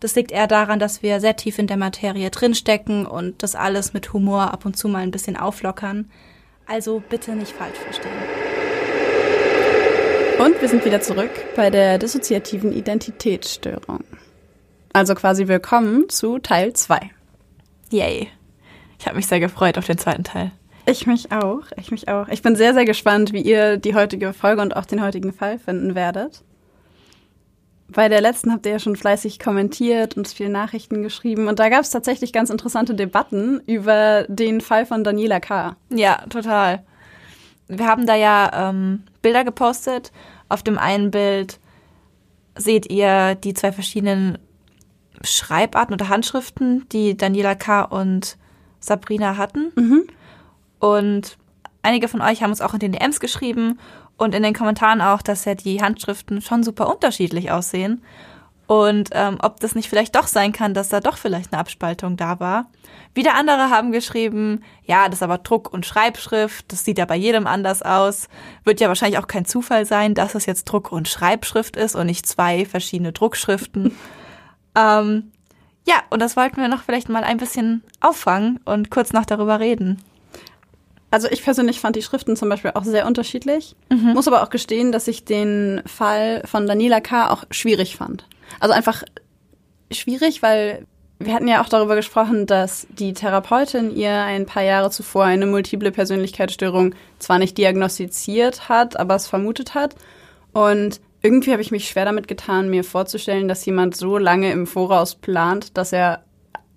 Das liegt eher daran, dass wir sehr tief in der Materie drinstecken und das alles mit Humor ab und zu mal ein bisschen auflockern. Also bitte nicht falsch verstehen. Und wir sind wieder zurück bei der dissoziativen Identitätsstörung. Also quasi willkommen zu Teil 2. Yay. Ich habe mich sehr gefreut auf den zweiten Teil. Ich mich auch, ich mich auch. Ich bin sehr, sehr gespannt, wie ihr die heutige Folge und auch den heutigen Fall finden werdet. Bei der letzten habt ihr ja schon fleißig kommentiert und viele Nachrichten geschrieben. Und da gab es tatsächlich ganz interessante Debatten über den Fall von Daniela K. Ja, total. Wir haben da ja ähm, Bilder gepostet. Auf dem einen Bild seht ihr die zwei verschiedenen Schreibarten oder Handschriften, die Daniela K. und Sabrina hatten. Mhm. Und einige von euch haben uns auch in den DMs geschrieben und in den Kommentaren auch, dass ja die Handschriften schon super unterschiedlich aussehen. Und ähm, ob das nicht vielleicht doch sein kann, dass da doch vielleicht eine Abspaltung da war. Wieder andere haben geschrieben, ja, das ist aber Druck und Schreibschrift, das sieht ja bei jedem anders aus. Wird ja wahrscheinlich auch kein Zufall sein, dass es jetzt Druck und Schreibschrift ist und nicht zwei verschiedene Druckschriften. ähm, ja, und das wollten wir noch vielleicht mal ein bisschen auffangen und kurz noch darüber reden. Also ich persönlich fand die Schriften zum Beispiel auch sehr unterschiedlich. Mhm. Muss aber auch gestehen, dass ich den Fall von Daniela K. auch schwierig fand. Also einfach schwierig, weil wir hatten ja auch darüber gesprochen, dass die Therapeutin ihr ein paar Jahre zuvor eine multiple Persönlichkeitsstörung zwar nicht diagnostiziert hat, aber es vermutet hat. Und irgendwie habe ich mich schwer damit getan, mir vorzustellen, dass jemand so lange im Voraus plant, dass er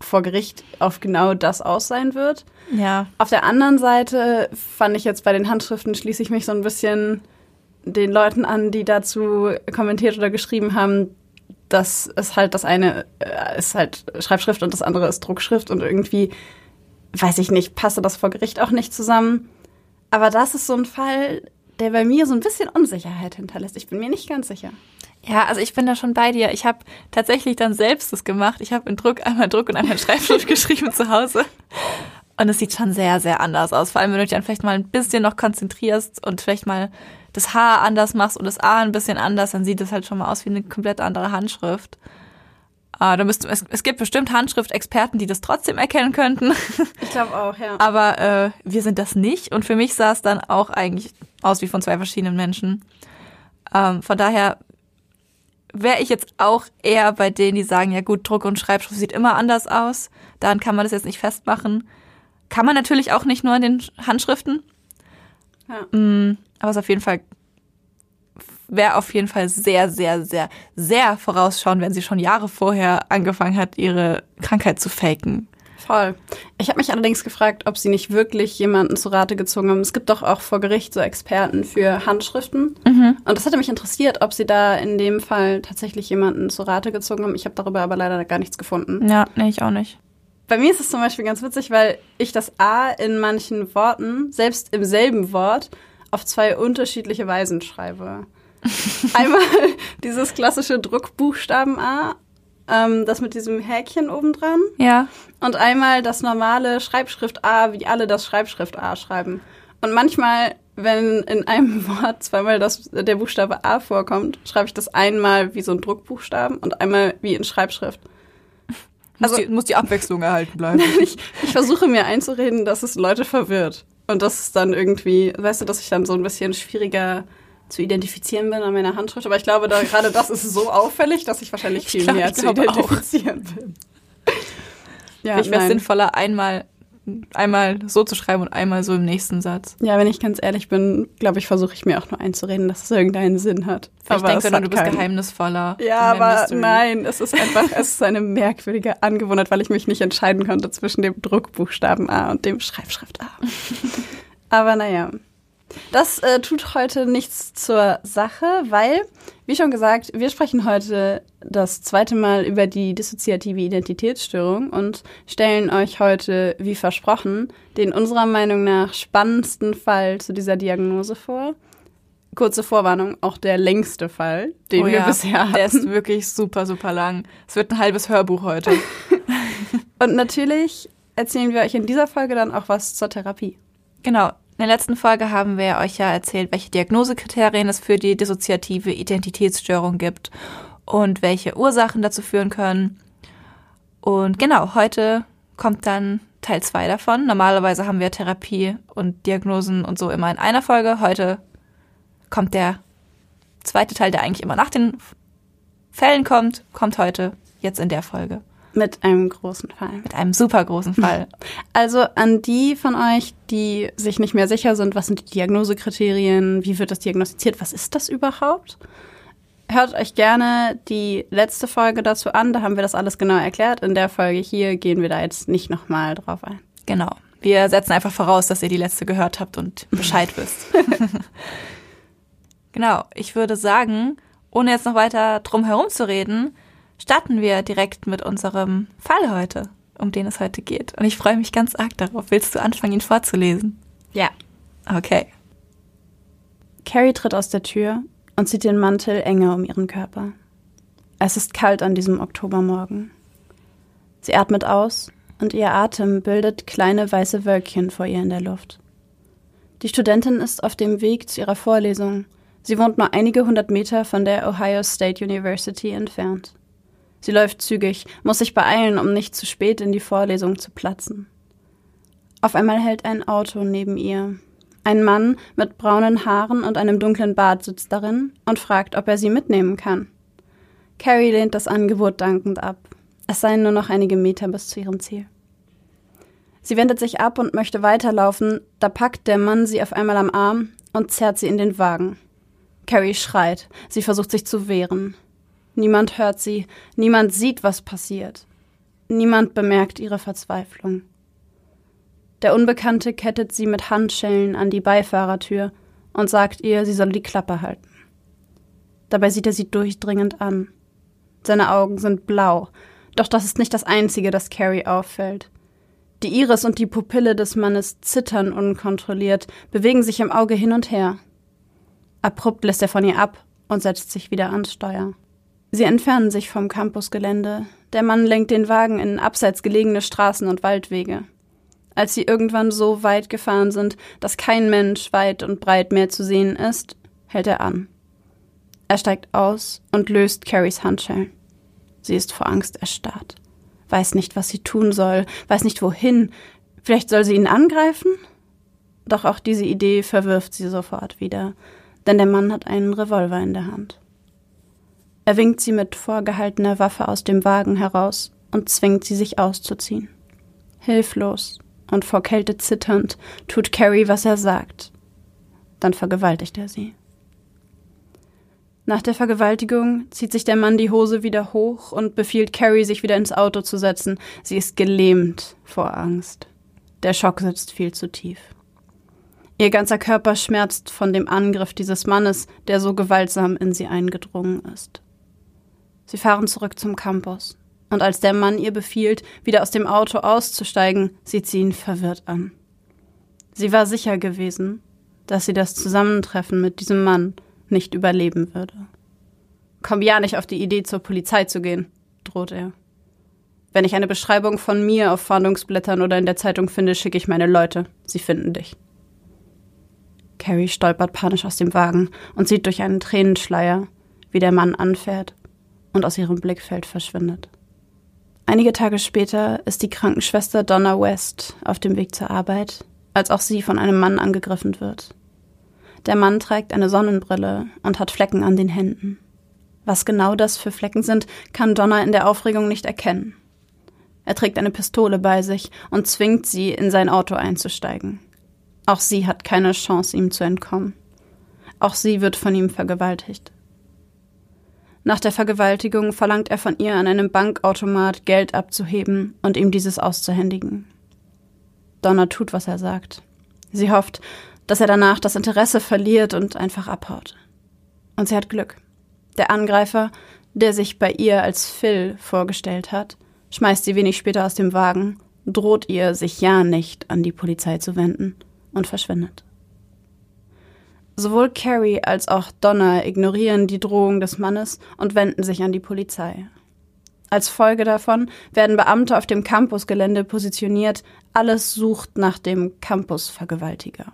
vor Gericht auf genau das aus sein wird. Ja. Auf der anderen Seite fand ich jetzt bei den Handschriften schließe ich mich so ein bisschen den Leuten an, die dazu kommentiert oder geschrieben haben, dass es halt das eine äh, ist halt Schreibschrift und das andere ist Druckschrift und irgendwie weiß ich nicht, passte das vor Gericht auch nicht zusammen. Aber das ist so ein Fall, der bei mir so ein bisschen Unsicherheit hinterlässt. Ich bin mir nicht ganz sicher. Ja, also ich bin da schon bei dir. Ich habe tatsächlich dann selbst das gemacht. Ich habe in Druck einmal Druck und einmal Schreibschrift geschrieben zu Hause. Und es sieht schon sehr, sehr anders aus. Vor allem, wenn du dich dann vielleicht mal ein bisschen noch konzentrierst und vielleicht mal das H anders machst und das A ein bisschen anders, dann sieht es halt schon mal aus wie eine komplett andere Handschrift. Uh, da müsst, es, es gibt bestimmt Handschriftexperten, die das trotzdem erkennen könnten. Ich glaube auch, ja. Aber äh, wir sind das nicht. Und für mich sah es dann auch eigentlich aus wie von zwei verschiedenen Menschen. Ähm, von daher wäre ich jetzt auch eher bei denen, die sagen, ja gut, Druck und Schreibschrift sieht immer anders aus. Daran kann man das jetzt nicht festmachen. Kann man natürlich auch nicht nur in den Handschriften. Ja. Mm, aber es auf jeden Fall wäre auf jeden Fall sehr, sehr, sehr, sehr vorausschauen, wenn sie schon Jahre vorher angefangen hat, ihre Krankheit zu faken. Voll. Ich habe mich allerdings gefragt, ob sie nicht wirklich jemanden zu Rate gezogen haben. Es gibt doch auch vor Gericht so Experten für Handschriften. Mhm. Und das hatte mich interessiert, ob sie da in dem Fall tatsächlich jemanden zu Rate gezogen haben. Ich habe darüber aber leider gar nichts gefunden. Ja, nee, ich auch nicht. Bei mir ist es zum Beispiel ganz witzig, weil ich das A in manchen Worten, selbst im selben Wort, auf zwei unterschiedliche Weisen schreibe. Einmal dieses klassische Druckbuchstaben A ähm, das mit diesem Häkchen obendran. Ja. Und einmal das normale Schreibschrift A, wie alle das Schreibschrift A schreiben. Und manchmal, wenn in einem Wort zweimal das, der Buchstabe A vorkommt, schreibe ich das einmal wie so ein Druckbuchstaben und einmal wie in Schreibschrift. Also muss die, muss die Abwechslung erhalten bleiben. ich, ich versuche mir einzureden, dass es Leute verwirrt. Und das ist dann irgendwie, weißt du, dass ich dann so ein bisschen schwieriger zu identifizieren bin an meiner Handschrift. Aber ich glaube, da, gerade das ist so auffällig, dass ich wahrscheinlich viel glaub, mehr zu identifizieren auch. bin. Ja, ich wäre sinnvoller, einmal einmal so zu schreiben und einmal so im nächsten Satz. Ja, wenn ich ganz ehrlich bin, glaube ich, versuche ich mir auch nur einzureden, dass es irgendeinen Sinn hat. Vielleicht aber denkst du, hat du bist keinen. geheimnisvoller. Ja, aber nein, es ist einfach, es ist eine merkwürdige Angewohnheit, weil ich mich nicht entscheiden konnte zwischen dem Druckbuchstaben A und dem Schreibschrift A. aber naja. Das äh, tut heute nichts zur Sache, weil, wie schon gesagt, wir sprechen heute das zweite Mal über die dissoziative Identitätsstörung und stellen euch heute, wie versprochen, den unserer Meinung nach spannendsten Fall zu dieser Diagnose vor. Kurze Vorwarnung, auch der längste Fall, den oh wir ja, bisher hatten. Der ist wirklich super, super lang. Es wird ein halbes Hörbuch heute. Und natürlich erzählen wir euch in dieser Folge dann auch was zur Therapie. Genau. In der letzten Folge haben wir euch ja erzählt, welche Diagnosekriterien es für die dissoziative Identitätsstörung gibt und welche Ursachen dazu führen können. Und genau, heute kommt dann Teil 2 davon. Normalerweise haben wir Therapie und Diagnosen und so immer in einer Folge. Heute kommt der zweite Teil, der eigentlich immer nach den Fällen kommt, kommt heute jetzt in der Folge. Mit einem großen Fall. Mit einem super großen Fall. Also an die von euch, die sich nicht mehr sicher sind, was sind die Diagnosekriterien, wie wird das diagnostiziert, was ist das überhaupt? Hört euch gerne die letzte Folge dazu an, da haben wir das alles genau erklärt. In der Folge hier gehen wir da jetzt nicht nochmal drauf ein. Genau. Wir setzen einfach voraus, dass ihr die letzte gehört habt und Bescheid wisst. genau. Ich würde sagen, ohne jetzt noch weiter drum herum zu reden, starten wir direkt mit unserem Fall heute, um den es heute geht. Und ich freue mich ganz arg darauf. Willst du anfangen, ihn vorzulesen? Ja. Okay. Carrie tritt aus der Tür und zieht den Mantel enger um ihren Körper. Es ist kalt an diesem Oktobermorgen. Sie atmet aus und ihr Atem bildet kleine weiße Wölkchen vor ihr in der Luft. Die Studentin ist auf dem Weg zu ihrer Vorlesung. Sie wohnt nur einige hundert Meter von der Ohio State University entfernt. Sie läuft zügig, muss sich beeilen, um nicht zu spät in die Vorlesung zu platzen. Auf einmal hält ein Auto neben ihr. Ein Mann mit braunen Haaren und einem dunklen Bart sitzt darin und fragt, ob er sie mitnehmen kann. Carrie lehnt das Angebot dankend ab. Es seien nur noch einige Meter bis zu ihrem Ziel. Sie wendet sich ab und möchte weiterlaufen, da packt der Mann sie auf einmal am Arm und zerrt sie in den Wagen. Carrie schreit, sie versucht sich zu wehren. Niemand hört sie, niemand sieht, was passiert. Niemand bemerkt ihre Verzweiflung. Der Unbekannte kettet sie mit Handschellen an die Beifahrertür und sagt ihr, sie soll die Klappe halten. Dabei sieht er sie durchdringend an. Seine Augen sind blau, doch das ist nicht das Einzige, das Carrie auffällt. Die Iris und die Pupille des Mannes zittern unkontrolliert, bewegen sich im Auge hin und her. Abrupt lässt er von ihr ab und setzt sich wieder ans Steuer. Sie entfernen sich vom Campusgelände. Der Mann lenkt den Wagen in abseits gelegene Straßen und Waldwege. Als sie irgendwann so weit gefahren sind, dass kein Mensch weit und breit mehr zu sehen ist, hält er an. Er steigt aus und löst Carries Handschellen. Sie ist vor Angst erstarrt, weiß nicht, was sie tun soll, weiß nicht wohin. Vielleicht soll sie ihn angreifen? Doch auch diese Idee verwirft sie sofort wieder, denn der Mann hat einen Revolver in der Hand. Er winkt sie mit vorgehaltener Waffe aus dem Wagen heraus und zwingt sie, sich auszuziehen. Hilflos und vor Kälte zitternd tut Carrie, was er sagt. Dann vergewaltigt er sie. Nach der Vergewaltigung zieht sich der Mann die Hose wieder hoch und befiehlt Carrie, sich wieder ins Auto zu setzen. Sie ist gelähmt vor Angst. Der Schock sitzt viel zu tief. Ihr ganzer Körper schmerzt von dem Angriff dieses Mannes, der so gewaltsam in sie eingedrungen ist. Sie fahren zurück zum Campus. Und als der Mann ihr befiehlt, wieder aus dem Auto auszusteigen, sieht sie ihn verwirrt an. Sie war sicher gewesen, dass sie das Zusammentreffen mit diesem Mann nicht überleben würde. Komm ja nicht auf die Idee, zur Polizei zu gehen, droht er. Wenn ich eine Beschreibung von mir auf Fahndungsblättern oder in der Zeitung finde, schicke ich meine Leute. Sie finden dich. Carrie stolpert panisch aus dem Wagen und sieht durch einen Tränenschleier, wie der Mann anfährt und aus ihrem Blickfeld verschwindet. Einige Tage später ist die Krankenschwester Donna West auf dem Weg zur Arbeit, als auch sie von einem Mann angegriffen wird. Der Mann trägt eine Sonnenbrille und hat Flecken an den Händen. Was genau das für Flecken sind, kann Donna in der Aufregung nicht erkennen. Er trägt eine Pistole bei sich und zwingt sie, in sein Auto einzusteigen. Auch sie hat keine Chance, ihm zu entkommen. Auch sie wird von ihm vergewaltigt. Nach der Vergewaltigung verlangt er von ihr an einem Bankautomat Geld abzuheben und ihm dieses auszuhändigen. Donna tut, was er sagt. Sie hofft, dass er danach das Interesse verliert und einfach abhaut. Und sie hat Glück. Der Angreifer, der sich bei ihr als Phil vorgestellt hat, schmeißt sie wenig später aus dem Wagen, droht ihr, sich ja nicht an die Polizei zu wenden und verschwindet. Sowohl Carrie als auch Donna ignorieren die Drohung des Mannes und wenden sich an die Polizei. Als Folge davon werden Beamte auf dem Campusgelände positioniert, alles sucht nach dem Campusvergewaltiger.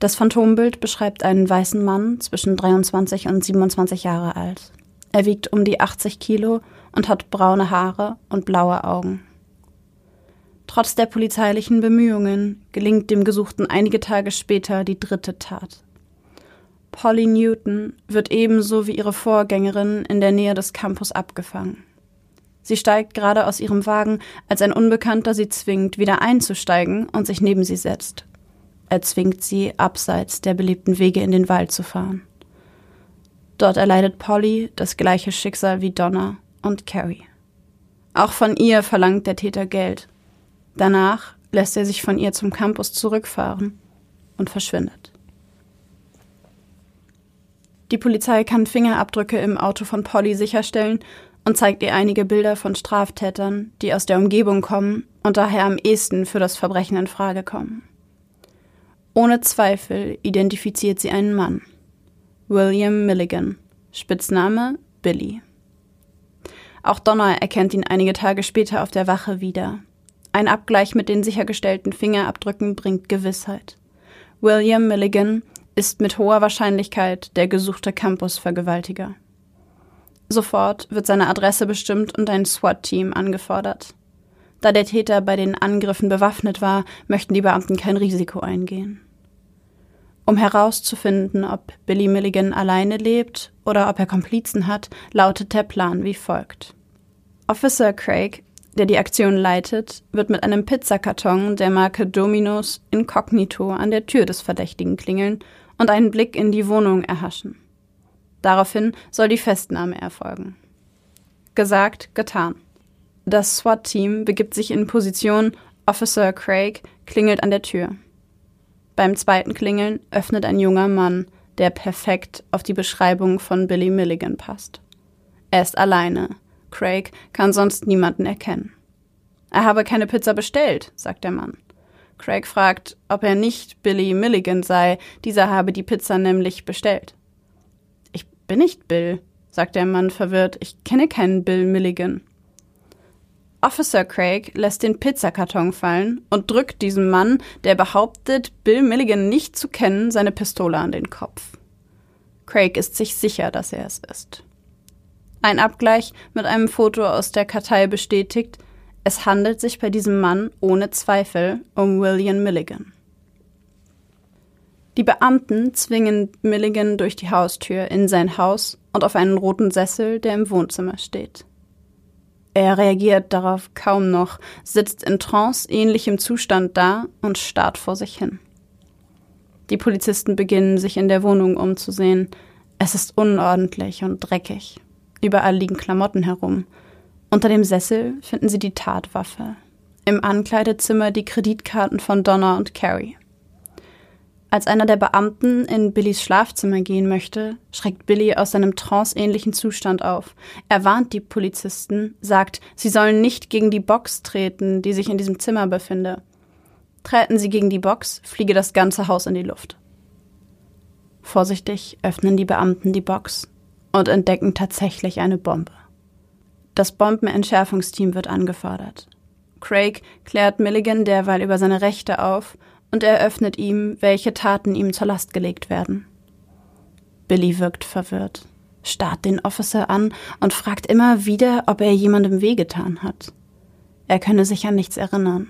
Das Phantombild beschreibt einen weißen Mann zwischen 23 und 27 Jahre alt. Er wiegt um die 80 Kilo und hat braune Haare und blaue Augen. Trotz der polizeilichen Bemühungen gelingt dem Gesuchten einige Tage später die dritte Tat. Polly Newton wird ebenso wie ihre Vorgängerin in der Nähe des Campus abgefangen. Sie steigt gerade aus ihrem Wagen, als ein Unbekannter sie zwingt, wieder einzusteigen und sich neben sie setzt. Er zwingt sie, abseits der belebten Wege in den Wald zu fahren. Dort erleidet Polly das gleiche Schicksal wie Donna und Carrie. Auch von ihr verlangt der Täter Geld, Danach lässt er sich von ihr zum Campus zurückfahren und verschwindet. Die Polizei kann Fingerabdrücke im Auto von Polly sicherstellen und zeigt ihr einige Bilder von Straftätern, die aus der Umgebung kommen und daher am ehesten für das Verbrechen in Frage kommen. Ohne Zweifel identifiziert sie einen Mann. William Milligan, Spitzname Billy. Auch Donner erkennt ihn einige Tage später auf der Wache wieder. Ein Abgleich mit den sichergestellten Fingerabdrücken bringt Gewissheit. William Milligan ist mit hoher Wahrscheinlichkeit der gesuchte Campus-Vergewaltiger. Sofort wird seine Adresse bestimmt und ein SWAT-Team angefordert. Da der Täter bei den Angriffen bewaffnet war, möchten die Beamten kein Risiko eingehen. Um herauszufinden, ob Billy Milligan alleine lebt oder ob er Komplizen hat, lautet der Plan wie folgt. Officer Craig der die Aktion leitet, wird mit einem Pizzakarton der Marke Domino's inkognito an der Tür des Verdächtigen klingeln und einen Blick in die Wohnung erhaschen. Daraufhin soll die Festnahme erfolgen. Gesagt, getan. Das SWAT-Team begibt sich in Position, Officer Craig klingelt an der Tür. Beim zweiten Klingeln öffnet ein junger Mann, der perfekt auf die Beschreibung von Billy Milligan passt. Er ist alleine, Craig kann sonst niemanden erkennen. Er habe keine Pizza bestellt, sagt der Mann. Craig fragt, ob er nicht Billy Milligan sei, dieser habe die Pizza nämlich bestellt. Ich bin nicht Bill, sagt der Mann verwirrt, ich kenne keinen Bill Milligan. Officer Craig lässt den Pizzakarton fallen und drückt diesem Mann, der behauptet, Bill Milligan nicht zu kennen, seine Pistole an den Kopf. Craig ist sich sicher, dass er es ist. Ein Abgleich mit einem Foto aus der Kartei bestätigt, es handelt sich bei diesem Mann ohne Zweifel um William Milligan. Die Beamten zwingen Milligan durch die Haustür in sein Haus und auf einen roten Sessel, der im Wohnzimmer steht. Er reagiert darauf kaum noch, sitzt in tranceähnlichem Zustand da und starrt vor sich hin. Die Polizisten beginnen sich in der Wohnung umzusehen. Es ist unordentlich und dreckig. Überall liegen Klamotten herum. Unter dem Sessel finden sie die Tatwaffe. Im Ankleidezimmer die Kreditkarten von Donna und Carrie. Als einer der Beamten in Billys Schlafzimmer gehen möchte, schreckt Billy aus seinem tranceähnlichen Zustand auf. Er warnt die Polizisten, sagt, sie sollen nicht gegen die Box treten, die sich in diesem Zimmer befinde. Treten sie gegen die Box, fliege das ganze Haus in die Luft. Vorsichtig öffnen die Beamten die Box und entdecken tatsächlich eine Bombe. Das Bombenentschärfungsteam wird angefordert. Craig klärt Milligan derweil über seine Rechte auf und eröffnet ihm, welche Taten ihm zur Last gelegt werden. Billy wirkt verwirrt, starrt den Officer an und fragt immer wieder, ob er jemandem wehgetan hat. Er könne sich an nichts erinnern.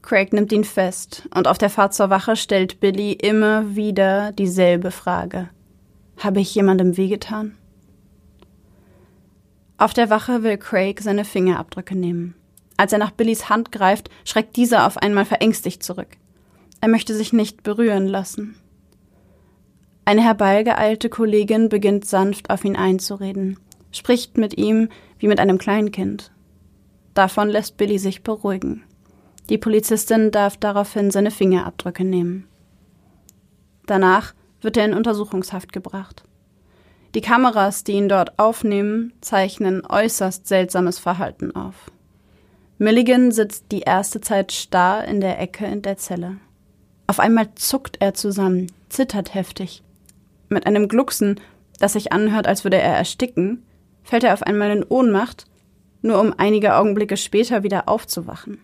Craig nimmt ihn fest und auf der Fahrt zur Wache stellt Billy immer wieder dieselbe Frage. Habe ich jemandem wehgetan? Auf der Wache will Craig seine Fingerabdrücke nehmen. Als er nach Billys Hand greift, schreckt dieser auf einmal verängstigt zurück. Er möchte sich nicht berühren lassen. Eine herbeigeeilte Kollegin beginnt sanft auf ihn einzureden, spricht mit ihm wie mit einem Kleinkind. Davon lässt Billy sich beruhigen. Die Polizistin darf daraufhin seine Fingerabdrücke nehmen. Danach wird er in Untersuchungshaft gebracht. Die Kameras, die ihn dort aufnehmen, zeichnen äußerst seltsames Verhalten auf. Milligan sitzt die erste Zeit starr in der Ecke in der Zelle. Auf einmal zuckt er zusammen, zittert heftig. Mit einem Glucksen, das sich anhört, als würde er ersticken, fällt er auf einmal in Ohnmacht, nur um einige Augenblicke später wieder aufzuwachen.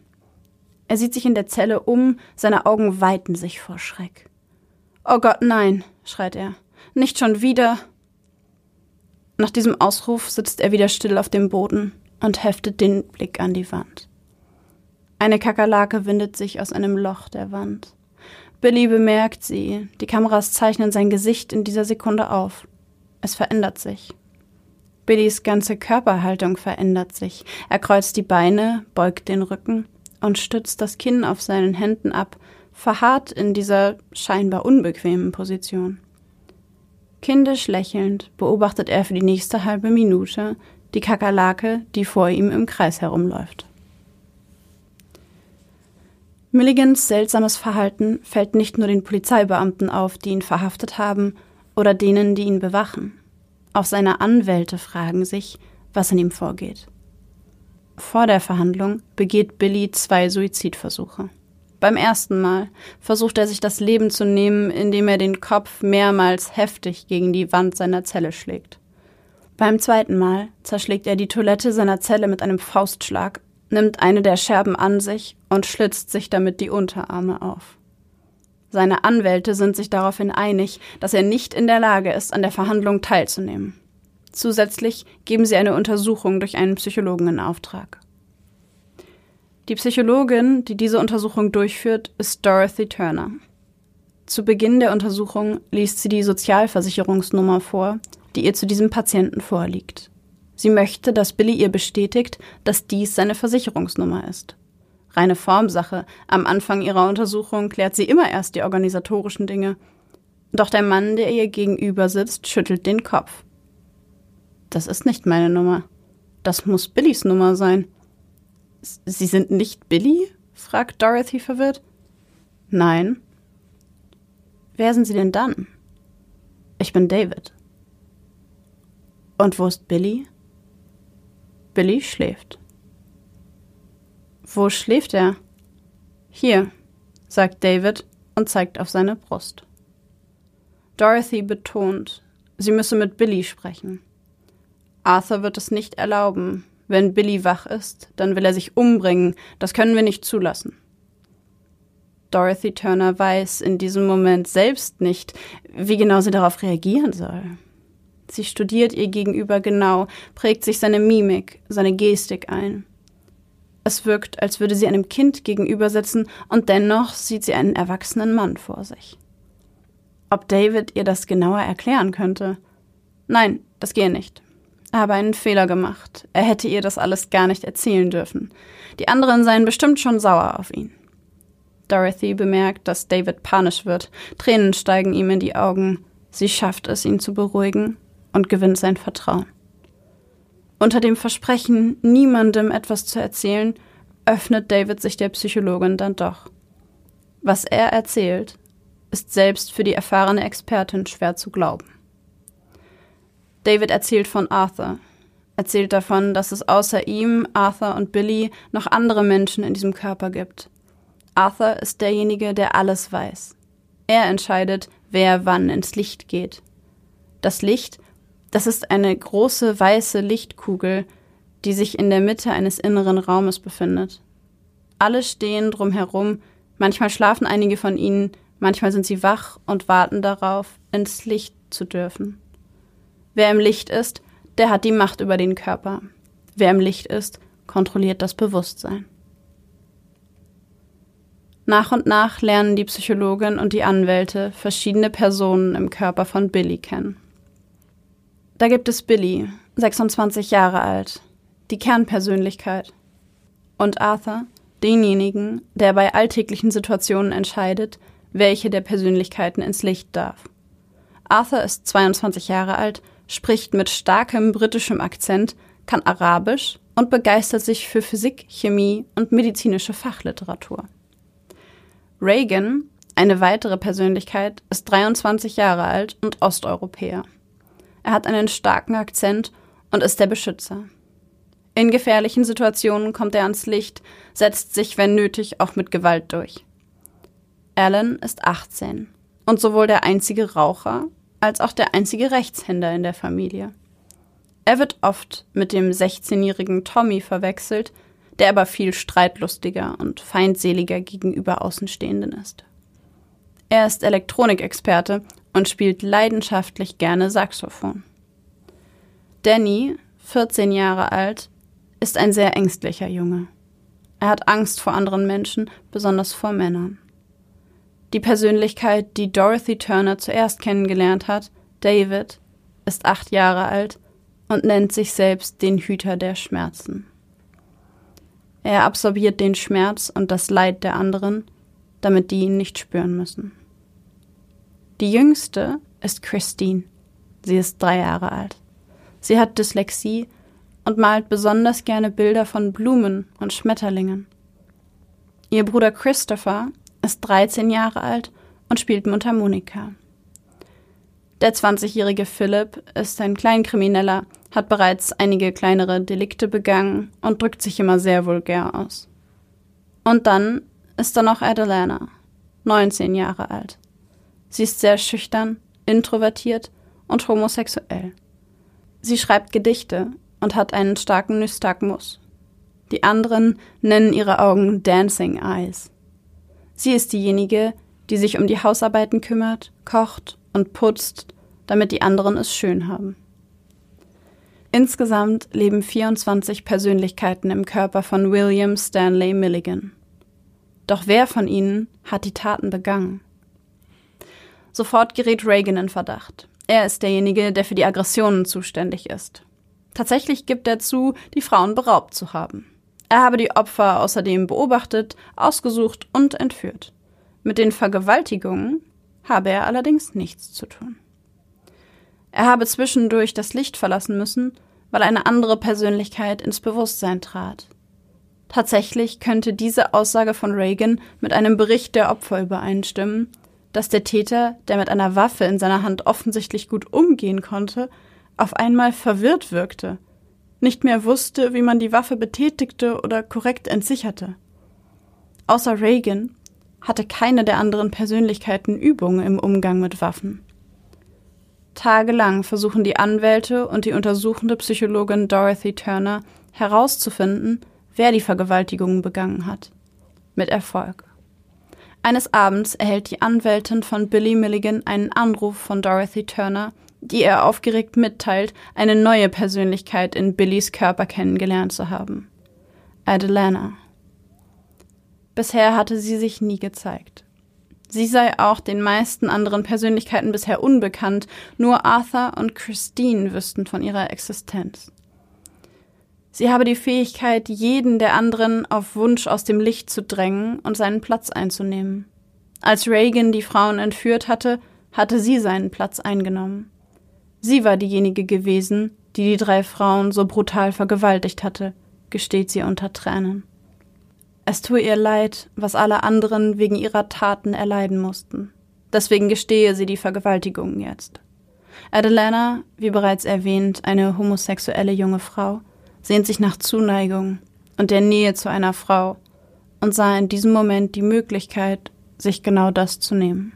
Er sieht sich in der Zelle um, seine Augen weiten sich vor Schreck. Oh Gott, nein, schreit er. Nicht schon wieder. Nach diesem Ausruf sitzt er wieder still auf dem Boden und heftet den Blick an die Wand. Eine Kakerlake windet sich aus einem Loch der Wand. Billy bemerkt sie. Die Kameras zeichnen sein Gesicht in dieser Sekunde auf. Es verändert sich. Billys ganze Körperhaltung verändert sich. Er kreuzt die Beine, beugt den Rücken und stützt das Kinn auf seinen Händen ab, verharrt in dieser scheinbar unbequemen Position. Kindisch lächelnd beobachtet er für die nächste halbe Minute die Kakerlake, die vor ihm im Kreis herumläuft. Milligans seltsames Verhalten fällt nicht nur den Polizeibeamten auf, die ihn verhaftet haben, oder denen, die ihn bewachen. Auch seine Anwälte fragen sich, was in ihm vorgeht. Vor der Verhandlung begeht Billy zwei Suizidversuche. Beim ersten Mal versucht er sich das Leben zu nehmen, indem er den Kopf mehrmals heftig gegen die Wand seiner Zelle schlägt. Beim zweiten Mal zerschlägt er die Toilette seiner Zelle mit einem Faustschlag nimmt eine der Scherben an sich und schlitzt sich damit die Unterarme auf. Seine Anwälte sind sich daraufhin einig, dass er nicht in der Lage ist, an der Verhandlung teilzunehmen. Zusätzlich geben sie eine Untersuchung durch einen Psychologen in Auftrag. Die Psychologin, die diese Untersuchung durchführt, ist Dorothy Turner. Zu Beginn der Untersuchung liest sie die Sozialversicherungsnummer vor, die ihr zu diesem Patienten vorliegt. Sie möchte, dass Billy ihr bestätigt, dass dies seine Versicherungsnummer ist. Reine Formsache. Am Anfang ihrer Untersuchung klärt sie immer erst die organisatorischen Dinge. Doch der Mann, der ihr gegenüber sitzt, schüttelt den Kopf. Das ist nicht meine Nummer. Das muss Billys Nummer sein. Sie sind nicht Billy? fragt Dorothy verwirrt. Nein. Wer sind Sie denn dann? Ich bin David. Und wo ist Billy? Billy schläft. Wo schläft er? Hier, sagt David und zeigt auf seine Brust. Dorothy betont, sie müsse mit Billy sprechen. Arthur wird es nicht erlauben. Wenn Billy wach ist, dann will er sich umbringen. Das können wir nicht zulassen. Dorothy Turner weiß in diesem Moment selbst nicht, wie genau sie darauf reagieren soll. Sie studiert ihr Gegenüber genau, prägt sich seine Mimik, seine Gestik ein. Es wirkt, als würde sie einem Kind gegenübersitzen und dennoch sieht sie einen erwachsenen Mann vor sich. Ob David ihr das genauer erklären könnte? Nein, das gehe nicht. Habe einen Fehler gemacht. Er hätte ihr das alles gar nicht erzählen dürfen. Die anderen seien bestimmt schon sauer auf ihn. Dorothy bemerkt, dass David panisch wird. Tränen steigen ihm in die Augen. Sie schafft es, ihn zu beruhigen und gewinnt sein Vertrauen. Unter dem Versprechen, niemandem etwas zu erzählen, öffnet David sich der Psychologin dann doch. Was er erzählt, ist selbst für die erfahrene Expertin schwer zu glauben. David erzählt von Arthur, erzählt davon, dass es außer ihm, Arthur und Billy noch andere Menschen in diesem Körper gibt. Arthur ist derjenige, der alles weiß. Er entscheidet, wer wann ins Licht geht. Das Licht das ist eine große weiße Lichtkugel, die sich in der Mitte eines inneren Raumes befindet. Alle stehen drumherum, manchmal schlafen einige von ihnen, manchmal sind sie wach und warten darauf, ins Licht zu dürfen. Wer im Licht ist, der hat die Macht über den Körper. Wer im Licht ist, kontrolliert das Bewusstsein. Nach und nach lernen die Psychologin und die Anwälte verschiedene Personen im Körper von Billy kennen. Da gibt es Billy, 26 Jahre alt, die Kernpersönlichkeit. Und Arthur, denjenigen, der bei alltäglichen Situationen entscheidet, welche der Persönlichkeiten ins Licht darf. Arthur ist 22 Jahre alt, spricht mit starkem britischem Akzent, kann Arabisch und begeistert sich für Physik, Chemie und medizinische Fachliteratur. Reagan, eine weitere Persönlichkeit, ist 23 Jahre alt und Osteuropäer. Er hat einen starken Akzent und ist der Beschützer. In gefährlichen Situationen kommt er ans Licht, setzt sich, wenn nötig, auch mit Gewalt durch. Alan ist 18 und sowohl der einzige Raucher als auch der einzige Rechtshänder in der Familie. Er wird oft mit dem 16-jährigen Tommy verwechselt, der aber viel streitlustiger und feindseliger gegenüber Außenstehenden ist. Er ist Elektronikexperte und spielt leidenschaftlich gerne Saxophon. Danny, 14 Jahre alt, ist ein sehr ängstlicher Junge. Er hat Angst vor anderen Menschen, besonders vor Männern. Die Persönlichkeit, die Dorothy Turner zuerst kennengelernt hat, David, ist acht Jahre alt und nennt sich selbst den Hüter der Schmerzen. Er absorbiert den Schmerz und das Leid der anderen, damit die ihn nicht spüren müssen. Die jüngste ist Christine. Sie ist drei Jahre alt. Sie hat Dyslexie und malt besonders gerne Bilder von Blumen und Schmetterlingen. Ihr Bruder Christopher ist 13 Jahre alt und spielt Mundharmonika. Der 20-jährige Philipp ist ein Kleinkrimineller, hat bereits einige kleinere Delikte begangen und drückt sich immer sehr vulgär aus. Und dann ist da noch Adelana, 19 Jahre alt. Sie ist sehr schüchtern, introvertiert und homosexuell. Sie schreibt Gedichte und hat einen starken Nystagmus. Die anderen nennen ihre Augen Dancing Eyes. Sie ist diejenige, die sich um die Hausarbeiten kümmert, kocht und putzt, damit die anderen es schön haben. Insgesamt leben 24 Persönlichkeiten im Körper von William Stanley Milligan. Doch wer von ihnen hat die Taten begangen? Sofort gerät Reagan in Verdacht. Er ist derjenige, der für die Aggressionen zuständig ist. Tatsächlich gibt er zu, die Frauen beraubt zu haben. Er habe die Opfer außerdem beobachtet, ausgesucht und entführt. Mit den Vergewaltigungen habe er allerdings nichts zu tun. Er habe zwischendurch das Licht verlassen müssen, weil eine andere Persönlichkeit ins Bewusstsein trat. Tatsächlich könnte diese Aussage von Reagan mit einem Bericht der Opfer übereinstimmen, dass der Täter, der mit einer Waffe in seiner Hand offensichtlich gut umgehen konnte, auf einmal verwirrt wirkte, nicht mehr wusste, wie man die Waffe betätigte oder korrekt entsicherte. Außer Reagan hatte keine der anderen Persönlichkeiten Übungen im Umgang mit Waffen. Tagelang versuchen die Anwälte und die untersuchende Psychologin Dorothy Turner herauszufinden, wer die Vergewaltigungen begangen hat. Mit Erfolg. Eines Abends erhält die Anwältin von Billy Milligan einen Anruf von Dorothy Turner, die er aufgeregt mitteilt, eine neue Persönlichkeit in Billys Körper kennengelernt zu haben. Adelana. Bisher hatte sie sich nie gezeigt. Sie sei auch den meisten anderen Persönlichkeiten bisher unbekannt, nur Arthur und Christine wüssten von ihrer Existenz. Sie habe die Fähigkeit, jeden der anderen auf Wunsch aus dem Licht zu drängen und seinen Platz einzunehmen. Als Reagan die Frauen entführt hatte, hatte sie seinen Platz eingenommen. Sie war diejenige gewesen, die die drei Frauen so brutal vergewaltigt hatte, gesteht sie unter Tränen. Es tue ihr leid, was alle anderen wegen ihrer Taten erleiden mussten. Deswegen gestehe sie die Vergewaltigungen jetzt. Adelana, wie bereits erwähnt, eine homosexuelle junge Frau, sehnt sich nach Zuneigung und der Nähe zu einer Frau und sah in diesem Moment die Möglichkeit, sich genau das zu nehmen.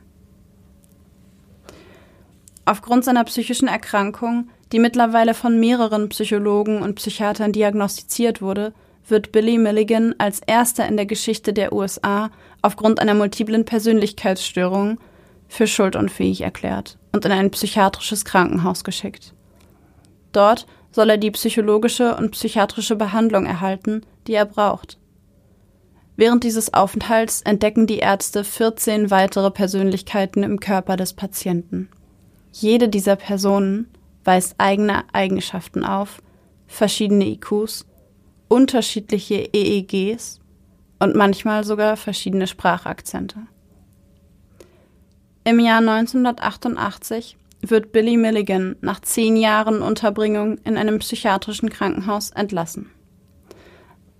Aufgrund seiner psychischen Erkrankung, die mittlerweile von mehreren Psychologen und Psychiatern diagnostiziert wurde, wird Billy Milligan als erster in der Geschichte der USA aufgrund einer multiplen Persönlichkeitsstörung für schuldunfähig erklärt und in ein psychiatrisches Krankenhaus geschickt. Dort soll er die psychologische und psychiatrische Behandlung erhalten, die er braucht. Während dieses Aufenthalts entdecken die Ärzte 14 weitere Persönlichkeiten im Körper des Patienten. Jede dieser Personen weist eigene Eigenschaften auf, verschiedene IQs, unterschiedliche EEGs und manchmal sogar verschiedene Sprachakzente. Im Jahr 1988 wird Billy Milligan nach zehn Jahren Unterbringung in einem psychiatrischen Krankenhaus entlassen.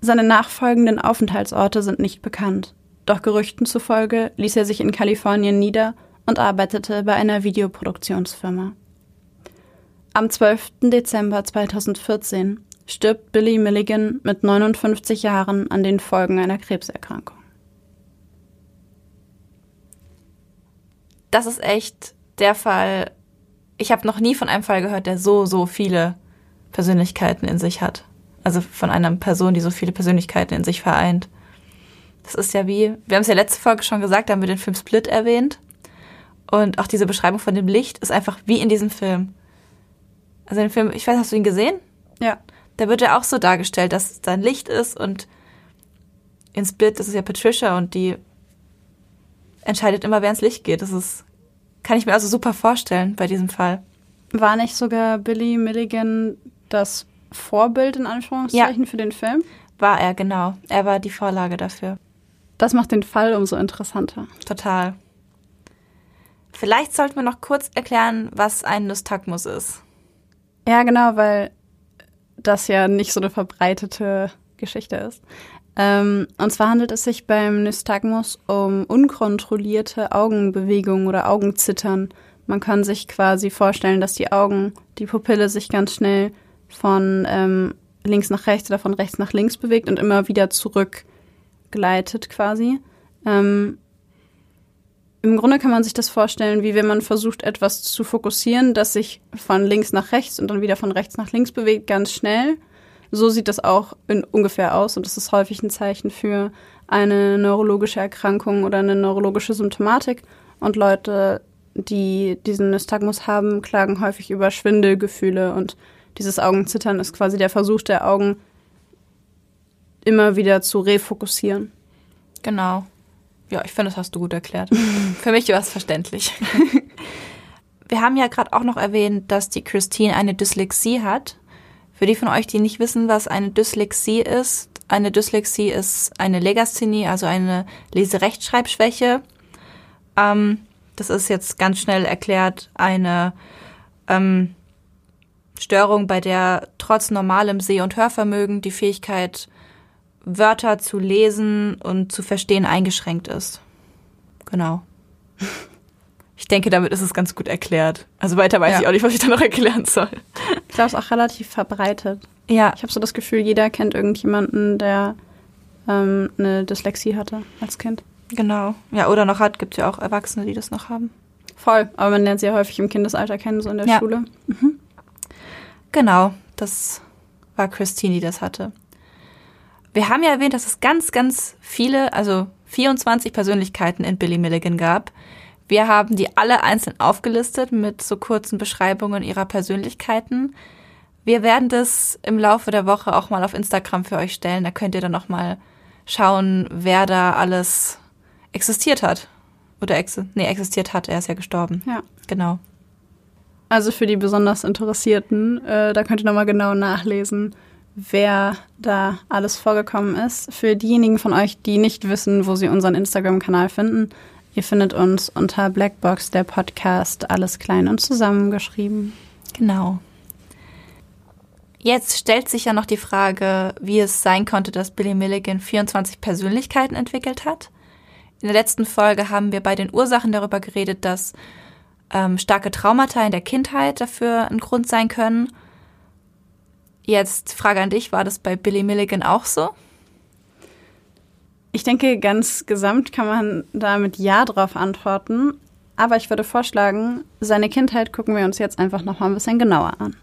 Seine nachfolgenden Aufenthaltsorte sind nicht bekannt, doch Gerüchten zufolge ließ er sich in Kalifornien nieder und arbeitete bei einer Videoproduktionsfirma. Am 12. Dezember 2014 stirbt Billy Milligan mit 59 Jahren an den Folgen einer Krebserkrankung. Das ist echt der Fall. Ich habe noch nie von einem Fall gehört, der so, so viele Persönlichkeiten in sich hat. Also von einer Person, die so viele Persönlichkeiten in sich vereint. Das ist ja wie, wir haben es ja letzte Folge schon gesagt, da haben wir den Film Split erwähnt. Und auch diese Beschreibung von dem Licht ist einfach wie in diesem Film. Also den Film, ich weiß, hast du ihn gesehen? Ja da wird ja auch so dargestellt, dass es da ein Licht ist und in Split, das ist ja Patricia und die entscheidet immer, wer ins Licht geht. Das ist, kann ich mir also super vorstellen bei diesem Fall. War nicht sogar Billy Milligan das Vorbild in Anführungszeichen ja. für den Film? War er, genau. Er war die Vorlage dafür. Das macht den Fall umso interessanter. Total. Vielleicht sollten wir noch kurz erklären, was ein Nystagmus ist. Ja, genau, weil das ja nicht so eine verbreitete Geschichte ist. Ähm, und zwar handelt es sich beim Nystagmus um unkontrollierte Augenbewegungen oder Augenzittern. Man kann sich quasi vorstellen, dass die Augen, die Pupille sich ganz schnell von ähm, links nach rechts oder von rechts nach links bewegt und immer wieder zurückgleitet quasi. Ähm, Im Grunde kann man sich das vorstellen, wie wenn man versucht, etwas zu fokussieren, das sich von links nach rechts und dann wieder von rechts nach links bewegt, ganz schnell. So sieht das auch ungefähr aus und das ist häufig ein Zeichen für eine neurologische Erkrankung oder eine neurologische Symptomatik. Und Leute, die diesen Nystagmus haben, klagen häufig über Schwindelgefühle und dieses Augenzittern ist quasi der Versuch der Augen, immer wieder zu refokussieren. Genau. Ja, ich finde, das hast du gut erklärt. Für mich war es verständlich. Wir haben ja gerade auch noch erwähnt, dass die Christine eine Dyslexie hat. Für die von euch, die nicht wissen, was eine Dyslexie ist, eine Dyslexie ist eine Legasthenie, also eine Leserechtschreibschwäche. Ähm, das ist jetzt ganz schnell erklärt eine ähm, Störung, bei der trotz normalem Seh- und Hörvermögen die Fähigkeit, Wörter zu lesen und zu verstehen eingeschränkt ist. Genau. Ich denke, damit ist es ganz gut erklärt. Also weiter weiß ja. ich auch nicht, was ich da noch erklären soll. Ich glaube, es ist auch relativ verbreitet. Ja. Ich habe so das Gefühl, jeder kennt irgendjemanden, der ähm, eine Dyslexie hatte als Kind. Genau. Ja, oder noch hat, gibt es ja auch Erwachsene, die das noch haben. Voll, aber man lernt sie ja häufig im Kindesalter kennen, so in der ja. Schule. Mhm. Genau, das war Christine, die das hatte. Wir haben ja erwähnt, dass es ganz, ganz viele, also 24 Persönlichkeiten in Billy Milligan gab. Wir haben die alle einzeln aufgelistet mit so kurzen Beschreibungen ihrer Persönlichkeiten. Wir werden das im Laufe der Woche auch mal auf Instagram für euch stellen. Da könnt ihr dann noch mal schauen, wer da alles existiert hat. Oder ex nee, existiert hat. Er ist ja gestorben. Ja. Genau. Also für die besonders Interessierten, äh, da könnt ihr noch mal genau nachlesen, wer da alles vorgekommen ist. Für diejenigen von euch, die nicht wissen, wo sie unseren Instagram-Kanal finden, Ihr findet uns unter Blackbox, der Podcast, alles klein und zusammengeschrieben. Genau. Jetzt stellt sich ja noch die Frage, wie es sein konnte, dass Billy Milligan 24 Persönlichkeiten entwickelt hat. In der letzten Folge haben wir bei den Ursachen darüber geredet, dass ähm, starke Traumata in der Kindheit dafür ein Grund sein können. Jetzt Frage an dich, war das bei Billy Milligan auch so? Ich denke, ganz gesamt kann man da mit Ja drauf antworten. Aber ich würde vorschlagen, seine Kindheit gucken wir uns jetzt einfach noch mal ein bisschen genauer an.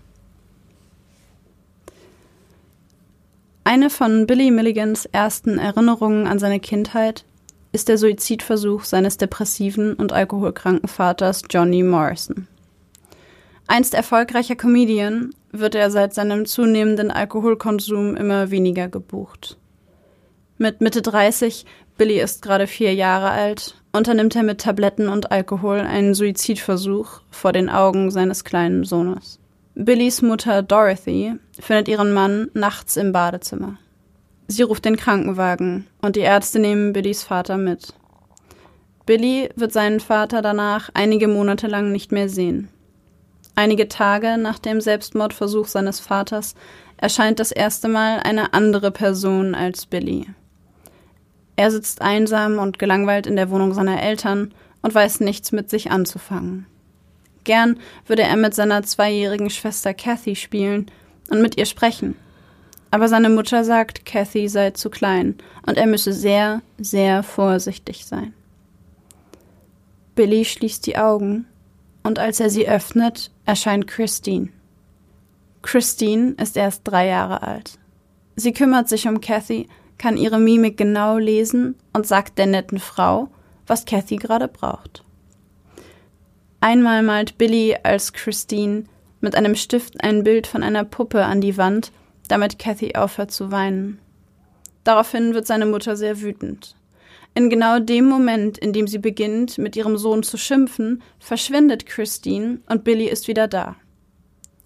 Eine von Billy Milligans ersten Erinnerungen an seine Kindheit ist der Suizidversuch seines depressiven und alkoholkranken Vaters Johnny Morrison. Einst erfolgreicher Comedian wird er seit seinem zunehmenden Alkoholkonsum immer weniger gebucht. Mit Mitte 30, Billy ist gerade vier Jahre alt, unternimmt er mit Tabletten und Alkohol einen Suizidversuch vor den Augen seines kleinen Sohnes. Billys Mutter Dorothy findet ihren Mann nachts im Badezimmer. Sie ruft den Krankenwagen und die Ärzte nehmen Billys Vater mit. Billy wird seinen Vater danach einige Monate lang nicht mehr sehen. Einige Tage nach dem Selbstmordversuch seines Vaters erscheint das erste Mal eine andere Person als Billy. Er sitzt einsam und gelangweilt in der Wohnung seiner Eltern und weiß nichts mit sich anzufangen. Gern würde er mit seiner zweijährigen Schwester Kathy spielen und mit ihr sprechen. Aber seine Mutter sagt, Kathy sei zu klein und er müsse sehr, sehr vorsichtig sein. Billy schließt die Augen und als er sie öffnet, erscheint Christine. Christine ist erst drei Jahre alt. Sie kümmert sich um Kathy, kann ihre Mimik genau lesen und sagt der netten Frau, was Kathy gerade braucht. Einmal malt Billy als Christine mit einem Stift ein Bild von einer Puppe an die Wand, damit Kathy aufhört zu weinen. Daraufhin wird seine Mutter sehr wütend. In genau dem Moment, in dem sie beginnt, mit ihrem Sohn zu schimpfen, verschwindet Christine und Billy ist wieder da.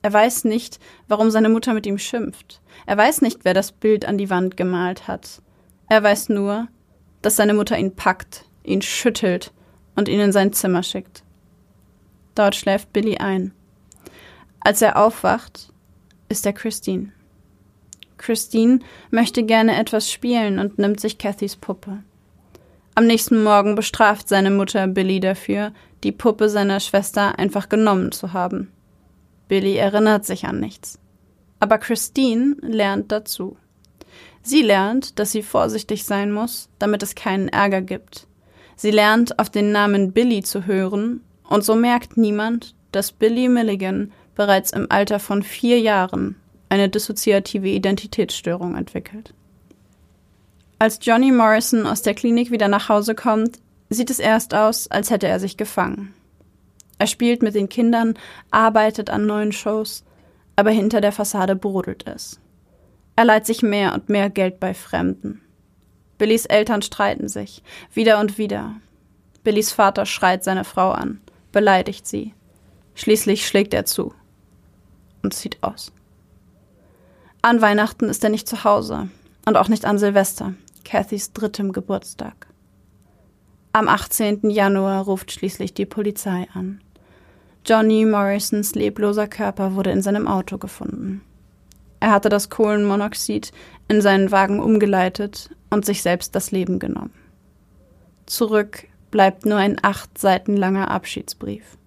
Er weiß nicht, warum seine Mutter mit ihm schimpft. Er weiß nicht, wer das Bild an die Wand gemalt hat. Er weiß nur, dass seine Mutter ihn packt, ihn schüttelt und ihn in sein Zimmer schickt. Dort schläft Billy ein. Als er aufwacht, ist er Christine. Christine möchte gerne etwas spielen und nimmt sich Cathys Puppe. Am nächsten Morgen bestraft seine Mutter Billy dafür, die Puppe seiner Schwester einfach genommen zu haben. Billy erinnert sich an nichts. Aber Christine lernt dazu. Sie lernt, dass sie vorsichtig sein muss, damit es keinen Ärger gibt. Sie lernt, auf den Namen Billy zu hören, und so merkt niemand, dass Billy Milligan bereits im Alter von vier Jahren eine dissoziative Identitätsstörung entwickelt. Als Johnny Morrison aus der Klinik wieder nach Hause kommt, sieht es erst aus, als hätte er sich gefangen. Er spielt mit den Kindern, arbeitet an neuen Shows, aber hinter der Fassade brodelt es. Er leiht sich mehr und mehr Geld bei Fremden. Billys Eltern streiten sich, wieder und wieder. Billys Vater schreit seine Frau an, beleidigt sie. Schließlich schlägt er zu und zieht aus. An Weihnachten ist er nicht zu Hause und auch nicht an Silvester. Cathys drittem Geburtstag. Am 18. Januar ruft schließlich die Polizei an. Johnny Morrisons lebloser Körper wurde in seinem Auto gefunden. Er hatte das Kohlenmonoxid in seinen Wagen umgeleitet und sich selbst das Leben genommen. Zurück bleibt nur ein acht Seiten langer Abschiedsbrief.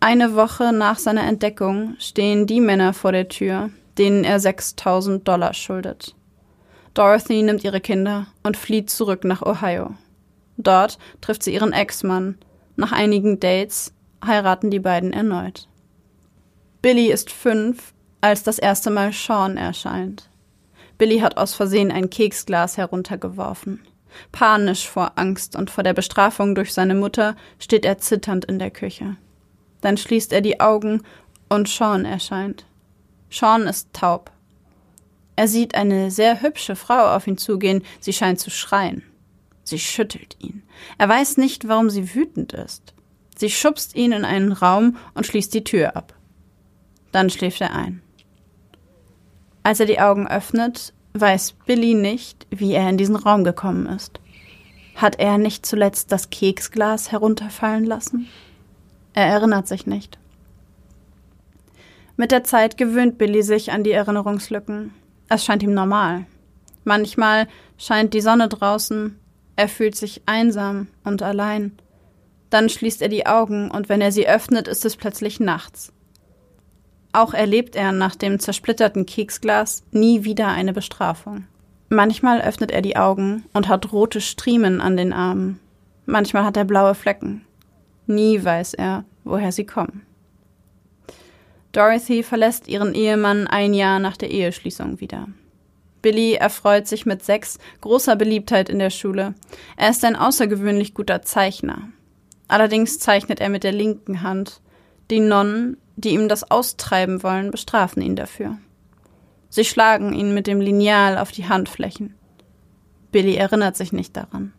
Eine Woche nach seiner Entdeckung stehen die Männer vor der Tür, denen er 6000 Dollar schuldet. Dorothy nimmt ihre Kinder und flieht zurück nach Ohio. Dort trifft sie ihren Ex-Mann. Nach einigen Dates heiraten die beiden erneut. Billy ist fünf, als das erste Mal Sean erscheint. Billy hat aus Versehen ein Keksglas heruntergeworfen. Panisch vor Angst und vor der Bestrafung durch seine Mutter steht er zitternd in der Küche. Dann schließt er die Augen und Sean erscheint. Sean ist taub. Er sieht eine sehr hübsche Frau auf ihn zugehen, sie scheint zu schreien. Sie schüttelt ihn. Er weiß nicht, warum sie wütend ist. Sie schubst ihn in einen Raum und schließt die Tür ab. Dann schläft er ein. Als er die Augen öffnet, weiß Billy nicht, wie er in diesen Raum gekommen ist. Hat er nicht zuletzt das Keksglas herunterfallen lassen? Er erinnert sich nicht. Mit der Zeit gewöhnt Billy sich an die Erinnerungslücken. Es scheint ihm normal. Manchmal scheint die Sonne draußen, er fühlt sich einsam und allein. Dann schließt er die Augen und wenn er sie öffnet, ist es plötzlich nachts. Auch erlebt er nach dem zersplitterten Keksglas nie wieder eine Bestrafung. Manchmal öffnet er die Augen und hat rote Striemen an den Armen. Manchmal hat er blaue Flecken. Nie weiß er, woher sie kommen. Dorothy verlässt ihren Ehemann ein Jahr nach der Eheschließung wieder. Billy erfreut sich mit sechs großer Beliebtheit in der Schule. Er ist ein außergewöhnlich guter Zeichner. Allerdings zeichnet er mit der linken Hand. Die Nonnen, die ihm das austreiben wollen, bestrafen ihn dafür. Sie schlagen ihn mit dem Lineal auf die Handflächen. Billy erinnert sich nicht daran.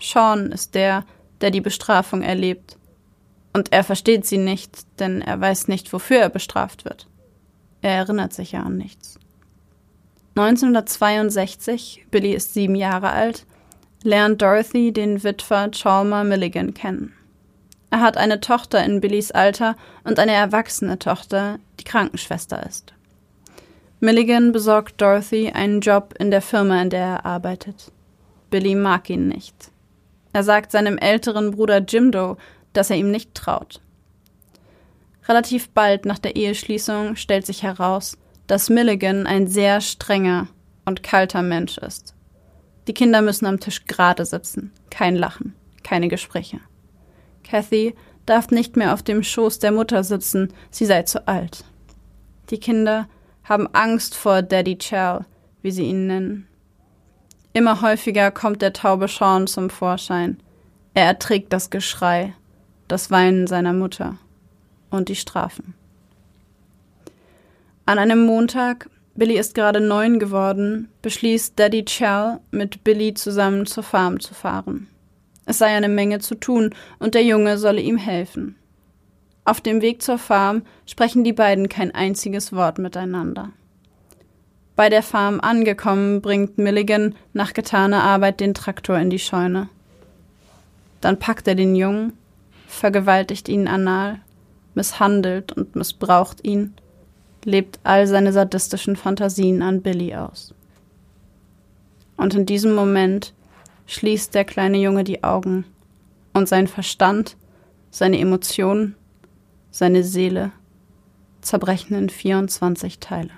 Sean ist der, der die Bestrafung erlebt. Und er versteht sie nicht, denn er weiß nicht, wofür er bestraft wird. Er erinnert sich ja an nichts. 1962, Billy ist sieben Jahre alt, lernt Dorothy den Witwer Chalmer Milligan kennen. Er hat eine Tochter in Billys Alter und eine erwachsene Tochter, die Krankenschwester ist. Milligan besorgt Dorothy einen Job in der Firma, in der er arbeitet. Billy mag ihn nicht. Er sagt seinem älteren Bruder Jimdo, dass er ihm nicht traut. Relativ bald nach der Eheschließung stellt sich heraus, dass Milligan ein sehr strenger und kalter Mensch ist. Die Kinder müssen am Tisch gerade sitzen, kein Lachen, keine Gespräche. Kathy darf nicht mehr auf dem Schoß der Mutter sitzen, sie sei zu alt. Die Kinder haben Angst vor Daddy Chow, wie sie ihn nennen. Immer häufiger kommt der taube Sean zum Vorschein. Er erträgt das Geschrei, das Weinen seiner Mutter und die Strafen. An einem Montag, Billy ist gerade neun geworden, beschließt Daddy Chow, mit Billy zusammen zur Farm zu fahren. Es sei eine Menge zu tun und der Junge solle ihm helfen. Auf dem Weg zur Farm sprechen die beiden kein einziges Wort miteinander. Bei der Farm angekommen, bringt Milligan nach getaner Arbeit den Traktor in die Scheune. Dann packt er den Jungen, vergewaltigt ihn anal, misshandelt und missbraucht ihn lebt all seine sadistischen Fantasien an Billy aus. Und in diesem Moment schließt der kleine Junge die Augen und sein Verstand, seine Emotionen, seine Seele zerbrechen in 24 Teile.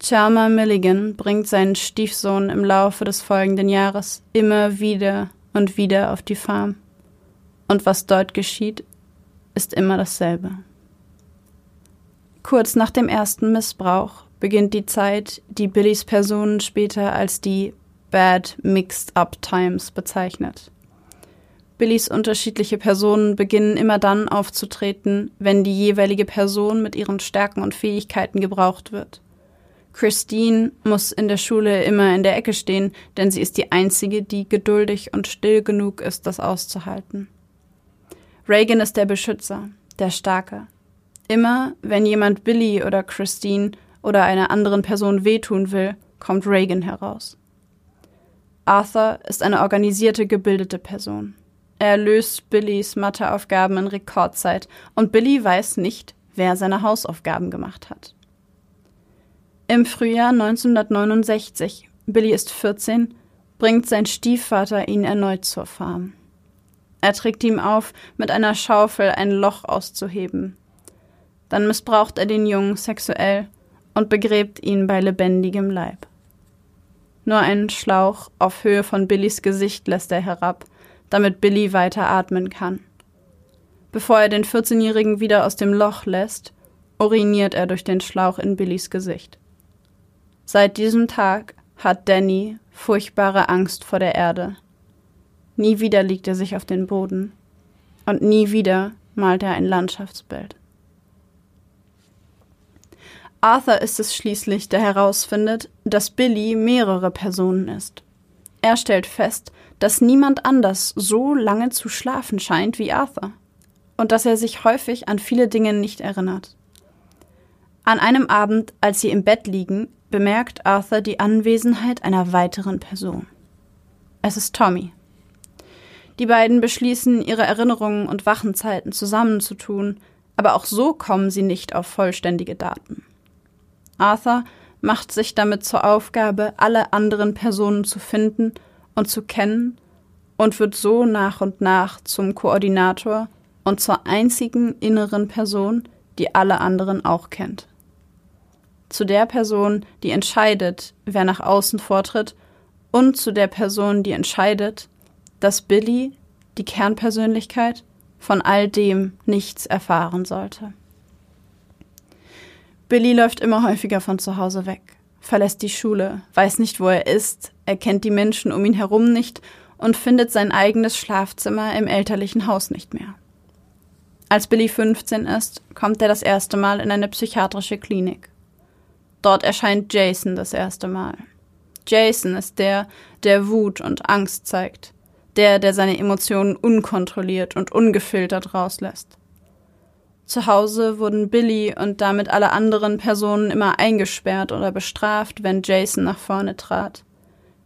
Chalmer Milligan bringt seinen Stiefsohn im Laufe des folgenden Jahres immer wieder und wieder auf die Farm. Und was dort geschieht, ist immer dasselbe. Kurz nach dem ersten Missbrauch beginnt die Zeit, die Billys Person später als die Bad Mixed Up Times bezeichnet. Billys unterschiedliche Personen beginnen immer dann aufzutreten, wenn die jeweilige Person mit ihren Stärken und Fähigkeiten gebraucht wird. Christine muss in der Schule immer in der Ecke stehen, denn sie ist die einzige, die geduldig und still genug ist, das auszuhalten. Reagan ist der Beschützer, der Starke, Immer, wenn jemand Billy oder Christine oder einer anderen Person wehtun will, kommt Reagan heraus. Arthur ist eine organisierte, gebildete Person. Er löst Billys Matheaufgaben in Rekordzeit und Billy weiß nicht, wer seine Hausaufgaben gemacht hat. Im Frühjahr 1969, Billy ist 14, bringt sein Stiefvater ihn erneut zur Farm. Er trägt ihm auf, mit einer Schaufel ein Loch auszuheben, dann missbraucht er den Jungen sexuell und begräbt ihn bei lebendigem Leib. Nur einen Schlauch auf Höhe von Billys Gesicht lässt er herab, damit Billy weiter atmen kann. Bevor er den 14-Jährigen wieder aus dem Loch lässt, uriniert er durch den Schlauch in Billys Gesicht. Seit diesem Tag hat Danny furchtbare Angst vor der Erde. Nie wieder liegt er sich auf den Boden und nie wieder malt er ein Landschaftsbild. Arthur ist es schließlich, der herausfindet, dass Billy mehrere Personen ist. Er stellt fest, dass niemand anders so lange zu schlafen scheint wie Arthur und dass er sich häufig an viele Dinge nicht erinnert. An einem Abend, als sie im Bett liegen, bemerkt Arthur die Anwesenheit einer weiteren Person. Es ist Tommy. Die beiden beschließen, ihre Erinnerungen und Wachenzeiten zusammenzutun, aber auch so kommen sie nicht auf vollständige Daten. Arthur macht sich damit zur Aufgabe, alle anderen Personen zu finden und zu kennen und wird so nach und nach zum Koordinator und zur einzigen inneren Person, die alle anderen auch kennt. Zu der Person, die entscheidet, wer nach außen vortritt, und zu der Person, die entscheidet, dass Billy, die Kernpersönlichkeit, von all dem nichts erfahren sollte. Billy läuft immer häufiger von zu Hause weg, verlässt die Schule, weiß nicht, wo er ist, erkennt die Menschen um ihn herum nicht und findet sein eigenes Schlafzimmer im elterlichen Haus nicht mehr. Als Billy 15 ist, kommt er das erste Mal in eine psychiatrische Klinik. Dort erscheint Jason das erste Mal. Jason ist der, der Wut und Angst zeigt, Der, der seine Emotionen unkontrolliert und ungefiltert rauslässt. Zu Hause wurden Billy und damit alle anderen Personen immer eingesperrt oder bestraft, wenn Jason nach vorne trat.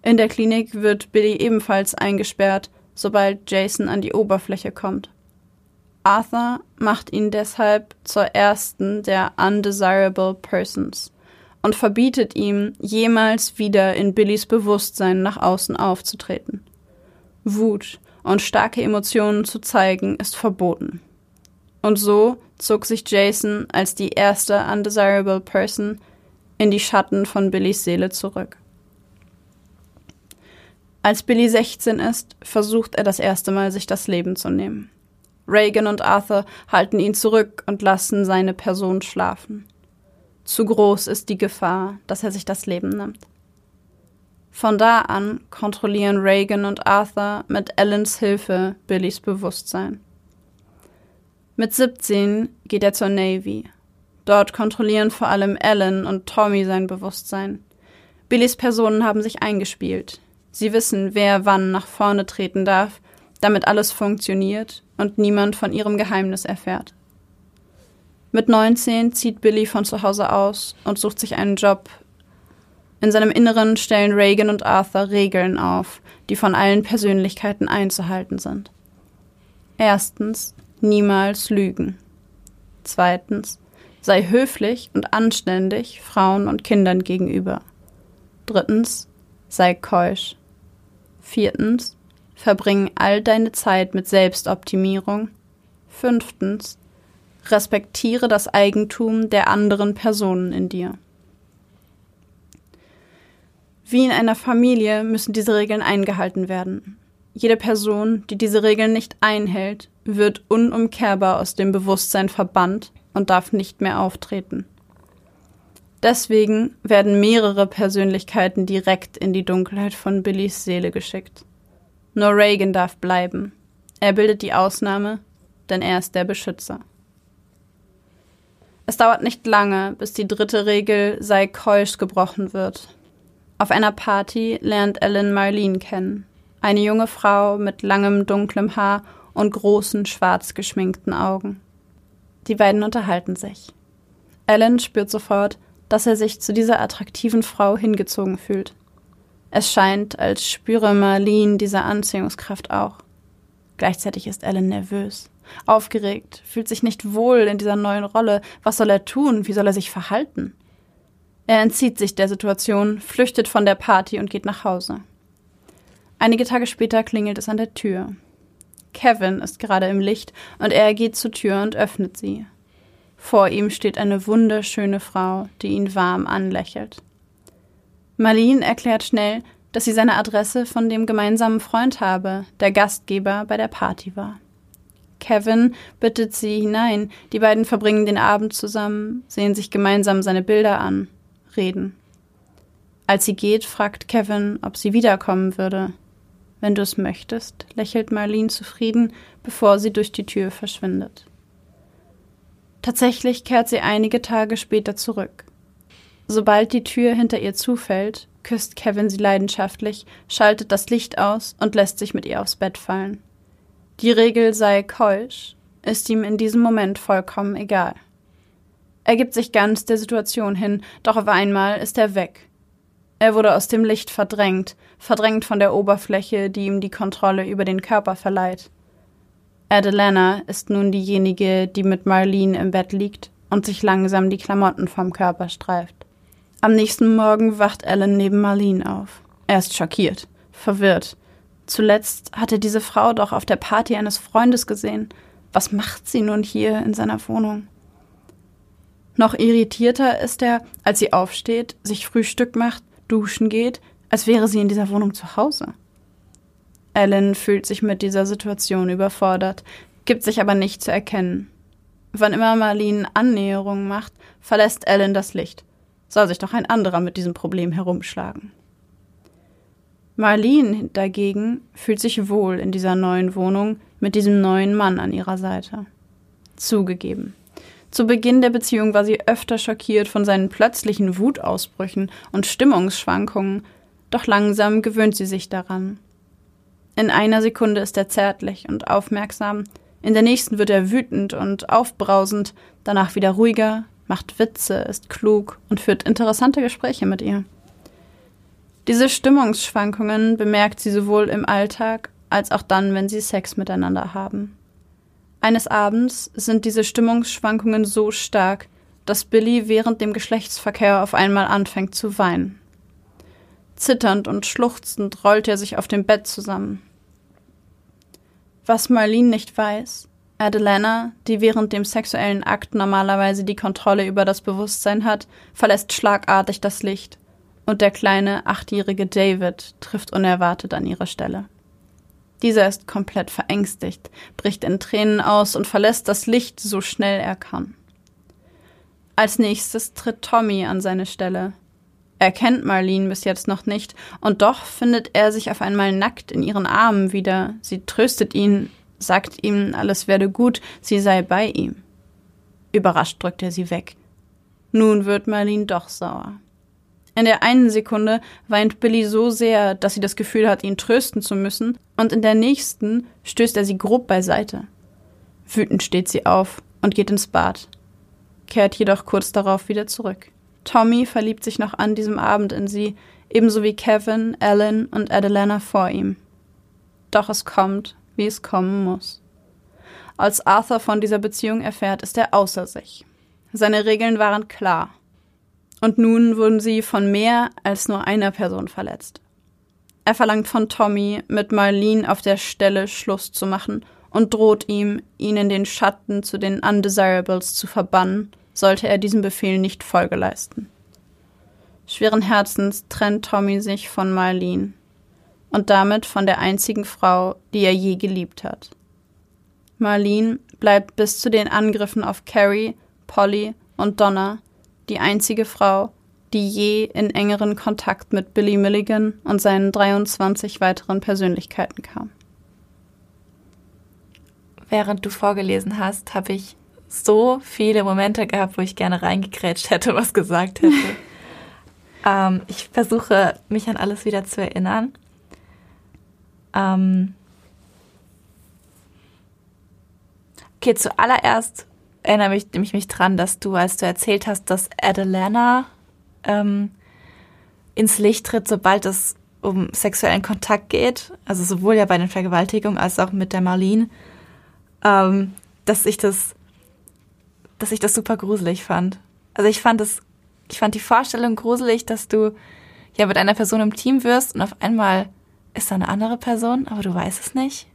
In der Klinik wird Billy ebenfalls eingesperrt, sobald Jason an die Oberfläche kommt. Arthur macht ihn deshalb zur ersten der Undesirable Persons und verbietet ihm, jemals wieder in Billys Bewusstsein nach außen aufzutreten. Wut und starke Emotionen zu zeigen ist verboten. Und so zog sich Jason als die erste Undesirable Person in die Schatten von Billys Seele zurück. Als Billy 16 ist, versucht er das erste Mal, sich das Leben zu nehmen. Reagan und Arthur halten ihn zurück und lassen seine Person schlafen. Zu groß ist die Gefahr, dass er sich das Leben nimmt. Von da an kontrollieren Reagan und Arthur mit Ellens Hilfe Billys Bewusstsein. Mit 17 geht er zur Navy. Dort kontrollieren vor allem Ellen und Tommy sein Bewusstsein. Billys Personen haben sich eingespielt. Sie wissen, wer wann nach vorne treten darf, damit alles funktioniert und niemand von ihrem Geheimnis erfährt. Mit 19 zieht Billy von zu Hause aus und sucht sich einen Job. In seinem Inneren stellen Reagan und Arthur Regeln auf, die von allen Persönlichkeiten einzuhalten sind. Erstens, niemals lügen. Zweitens, sei höflich und anständig Frauen und Kindern gegenüber. Drittens, sei keusch. Viertens, verbring all deine Zeit mit Selbstoptimierung. Fünftens, respektiere das Eigentum der anderen Personen in dir. Wie in einer Familie müssen diese Regeln eingehalten werden. Jede Person, die diese Regeln nicht einhält, wird unumkehrbar aus dem Bewusstsein verbannt und darf nicht mehr auftreten. Deswegen werden mehrere Persönlichkeiten direkt in die Dunkelheit von Billys Seele geschickt. Nur Reagan darf bleiben. Er bildet die Ausnahme, denn er ist der Beschützer. Es dauert nicht lange, bis die dritte Regel sei keusch gebrochen wird. Auf einer Party lernt Ellen Marlene kennen. Eine junge Frau mit langem dunklem Haar und großen schwarz geschminkten Augen. Die beiden unterhalten sich. Ellen spürt sofort, dass er sich zu dieser attraktiven Frau hingezogen fühlt. Es scheint, als spüre Marlene diese Anziehungskraft auch. Gleichzeitig ist Ellen nervös, aufgeregt, fühlt sich nicht wohl in dieser neuen Rolle. Was soll er tun? Wie soll er sich verhalten? Er entzieht sich der Situation, flüchtet von der Party und geht nach Hause. Einige Tage später klingelt es an der Tür. Kevin ist gerade im Licht und er geht zur Tür und öffnet sie. Vor ihm steht eine wunderschöne Frau, die ihn warm anlächelt. Marlene erklärt schnell, dass sie seine Adresse von dem gemeinsamen Freund habe, der Gastgeber bei der Party war. Kevin bittet sie hinein, die beiden verbringen den Abend zusammen, sehen sich gemeinsam seine Bilder an, reden. Als sie geht, fragt Kevin, ob sie wiederkommen würde. Wenn du es möchtest, lächelt Marlene zufrieden, bevor sie durch die Tür verschwindet. Tatsächlich kehrt sie einige Tage später zurück. Sobald die Tür hinter ihr zufällt, küsst Kevin sie leidenschaftlich, schaltet das Licht aus und lässt sich mit ihr aufs Bett fallen. Die Regel sei keusch, ist ihm in diesem Moment vollkommen egal. Er gibt sich ganz der Situation hin, doch auf einmal ist er weg. Er wurde aus dem Licht verdrängt, verdrängt von der Oberfläche, die ihm die Kontrolle über den Körper verleiht. Adelana ist nun diejenige, die mit Marlene im Bett liegt und sich langsam die Klamotten vom Körper streift. Am nächsten Morgen wacht Alan neben Marlene auf. Er ist schockiert, verwirrt. Zuletzt hat er diese Frau doch auf der Party eines Freundes gesehen. Was macht sie nun hier in seiner Wohnung? Noch irritierter ist er, als sie aufsteht, sich Frühstück macht, duschen geht, als wäre sie in dieser Wohnung zu Hause. Ellen fühlt sich mit dieser Situation überfordert, gibt sich aber nicht zu erkennen. Wann immer Marlene Annäherungen macht, verlässt Ellen das Licht. Soll sich doch ein anderer mit diesem Problem herumschlagen. Marlene dagegen fühlt sich wohl in dieser neuen Wohnung mit diesem neuen Mann an ihrer Seite. Zugegeben. Zu Beginn der Beziehung war sie öfter schockiert von seinen plötzlichen Wutausbrüchen und Stimmungsschwankungen, doch langsam gewöhnt sie sich daran. In einer Sekunde ist er zärtlich und aufmerksam, in der nächsten wird er wütend und aufbrausend, danach wieder ruhiger, macht Witze, ist klug und führt interessante Gespräche mit ihr. Diese Stimmungsschwankungen bemerkt sie sowohl im Alltag als auch dann, wenn sie Sex miteinander haben. Eines Abends sind diese Stimmungsschwankungen so stark, dass Billy während dem Geschlechtsverkehr auf einmal anfängt zu weinen. Zitternd und schluchzend rollt er sich auf dem Bett zusammen. Was Marlene nicht weiß, Adelana, die während dem sexuellen Akt normalerweise die Kontrolle über das Bewusstsein hat, verlässt schlagartig das Licht und der kleine achtjährige David trifft unerwartet an ihre Stelle. Dieser ist komplett verängstigt, bricht in Tränen aus und verlässt das Licht so schnell er kann. Als nächstes tritt Tommy an seine Stelle. Er kennt Marlene bis jetzt noch nicht, und doch findet er sich auf einmal nackt in ihren Armen wieder. Sie tröstet ihn, sagt ihm, alles werde gut, sie sei bei ihm. Überrascht drückt er sie weg. Nun wird Marlene doch sauer. In der einen Sekunde weint Billy so sehr, dass sie das Gefühl hat, ihn trösten zu müssen, und in der nächsten stößt er sie grob beiseite. Wütend steht sie auf und geht ins Bad, kehrt jedoch kurz darauf wieder zurück. Tommy verliebt sich noch an diesem Abend in sie, ebenso wie Kevin, Ellen und Adelana vor ihm. Doch es kommt, wie es kommen muss. Als Arthur von dieser Beziehung erfährt, ist er außer sich. Seine Regeln waren klar. Und nun wurden sie von mehr als nur einer Person verletzt. Er verlangt von Tommy, mit Marlene auf der Stelle Schluss zu machen und droht ihm, ihn in den Schatten zu den Undesirables zu verbannen, sollte er diesem Befehl nicht Folge leisten. Schweren Herzens trennt Tommy sich von Marlene und damit von der einzigen Frau, die er je geliebt hat. Marlene bleibt bis zu den Angriffen auf Carrie, Polly und Donna die einzige Frau, die je in engeren Kontakt mit Billy Milligan und seinen 23 weiteren Persönlichkeiten kam. Während du vorgelesen hast, habe ich so viele Momente gehabt, wo ich gerne reingekrätscht hätte, was gesagt hätte. ähm, ich versuche, mich an alles wieder zu erinnern. Ähm okay, zuallererst erinnere mich, mich, mich dran, dass du, als du erzählt hast, dass Adelana ähm, ins Licht tritt, sobald es um sexuellen Kontakt geht, also sowohl ja bei den Vergewaltigungen als auch mit der Marlene, ähm, dass ich das, dass ich das super gruselig fand. Also ich fand es, ich fand die Vorstellung gruselig, dass du ja mit einer Person im Team wirst und auf einmal ist da eine andere Person, aber du weißt es nicht.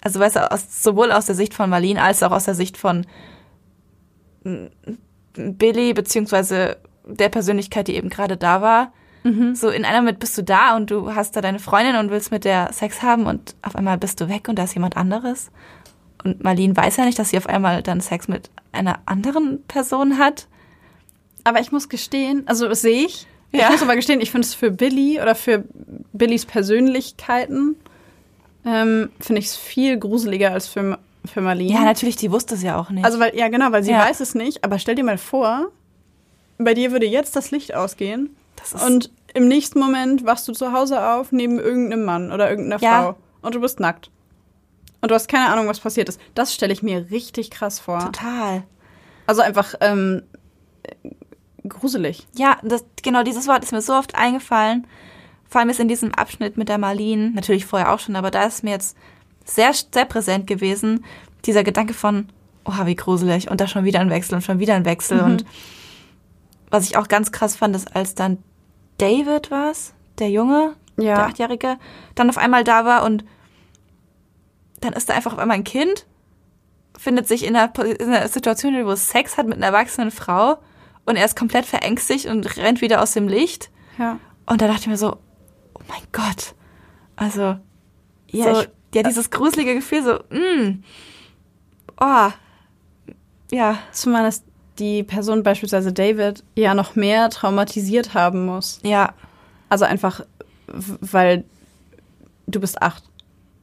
Also weißt du, aus, sowohl aus der Sicht von Marlene als auch aus der Sicht von Billy beziehungsweise der Persönlichkeit, die eben gerade da war. Mhm. So in einer mit bist du da und du hast da deine Freundin und willst mit der Sex haben und auf einmal bist du weg und da ist jemand anderes. Und Marlene weiß ja nicht, dass sie auf einmal dann Sex mit einer anderen Person hat. Aber ich muss gestehen, also das sehe ich. Ja. Ich muss aber gestehen, ich finde es für Billy oder für Billys Persönlichkeiten ähm, finde ich es viel gruseliger als für für Marlene. Ja, natürlich, die wusste es ja auch nicht. Also, weil, ja, genau, weil sie ja. weiß es nicht. Aber stell dir mal vor, bei dir würde jetzt das Licht ausgehen. und im nächsten Moment wachst du zu Hause auf neben irgendeinem Mann oder irgendeiner ja. Frau. Und du bist nackt. Und du hast keine Ahnung, was passiert ist. Das stelle ich mir richtig krass vor. Total. Also einfach ähm, gruselig. Ja, das, genau dieses Wort ist mir so oft eingefallen. Vor allem ist in diesem Abschnitt mit der Marlene, natürlich vorher auch schon, aber da ist mir jetzt sehr, sehr präsent gewesen. Dieser Gedanke von, oh, wie gruselig, und da schon wieder ein Wechsel und schon wieder ein Wechsel. Mhm. Und was ich auch ganz krass fand, ist, als dann David war der Junge, ja. der Achtjährige, dann auf einmal da war und dann ist da einfach auf einmal ein Kind, findet sich in einer, in einer Situation, wo es Sex hat mit einer erwachsenen Frau und er ist komplett verängstigt und rennt wieder aus dem Licht. Ja. Und da dachte ich mir so, oh mein Gott. Also, ja, so, ich ja, dieses gruselige Gefühl, so, mm, oh, ja. Zumal es die Person beispielsweise David ja noch mehr traumatisiert haben muss. Ja. Also einfach, weil du bist acht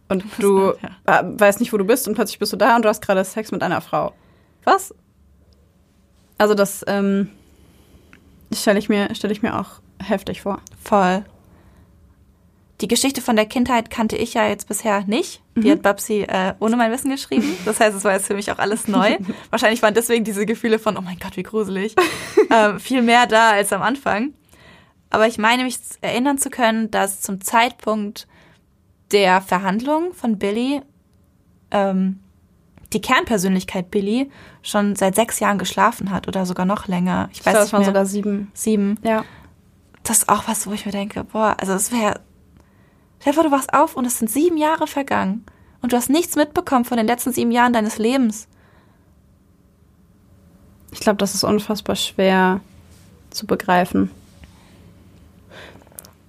und du ja. weißt nicht, wo du bist und plötzlich bist du da und du hast gerade Sex mit einer Frau. Was? Also das ähm, stelle ich, mir, stell ich mir auch heftig vor. Voll. Die Geschichte von der Kindheit kannte ich ja jetzt bisher nicht. Die mhm. hat Babsi äh, ohne mein Wissen geschrieben. Das heißt, es war jetzt für mich auch alles neu. Wahrscheinlich waren deswegen diese Gefühle von, oh mein Gott, wie gruselig, ähm, viel mehr da als am Anfang. Aber ich meine mich erinnern zu können, dass zum Zeitpunkt der Verhandlung von Billy ähm, die Kernpersönlichkeit Billy schon seit sechs Jahren geschlafen hat oder sogar noch länger. Ich, ich weiß glaube, es waren sogar sieben. Sieben. Ja. Das ist auch was, wo ich mir denke, boah, also es wäre Stell du wachst auf und es sind sieben Jahre vergangen und du hast nichts mitbekommen von den letzten sieben Jahren deines Lebens. Ich glaube, das ist unfassbar schwer zu begreifen.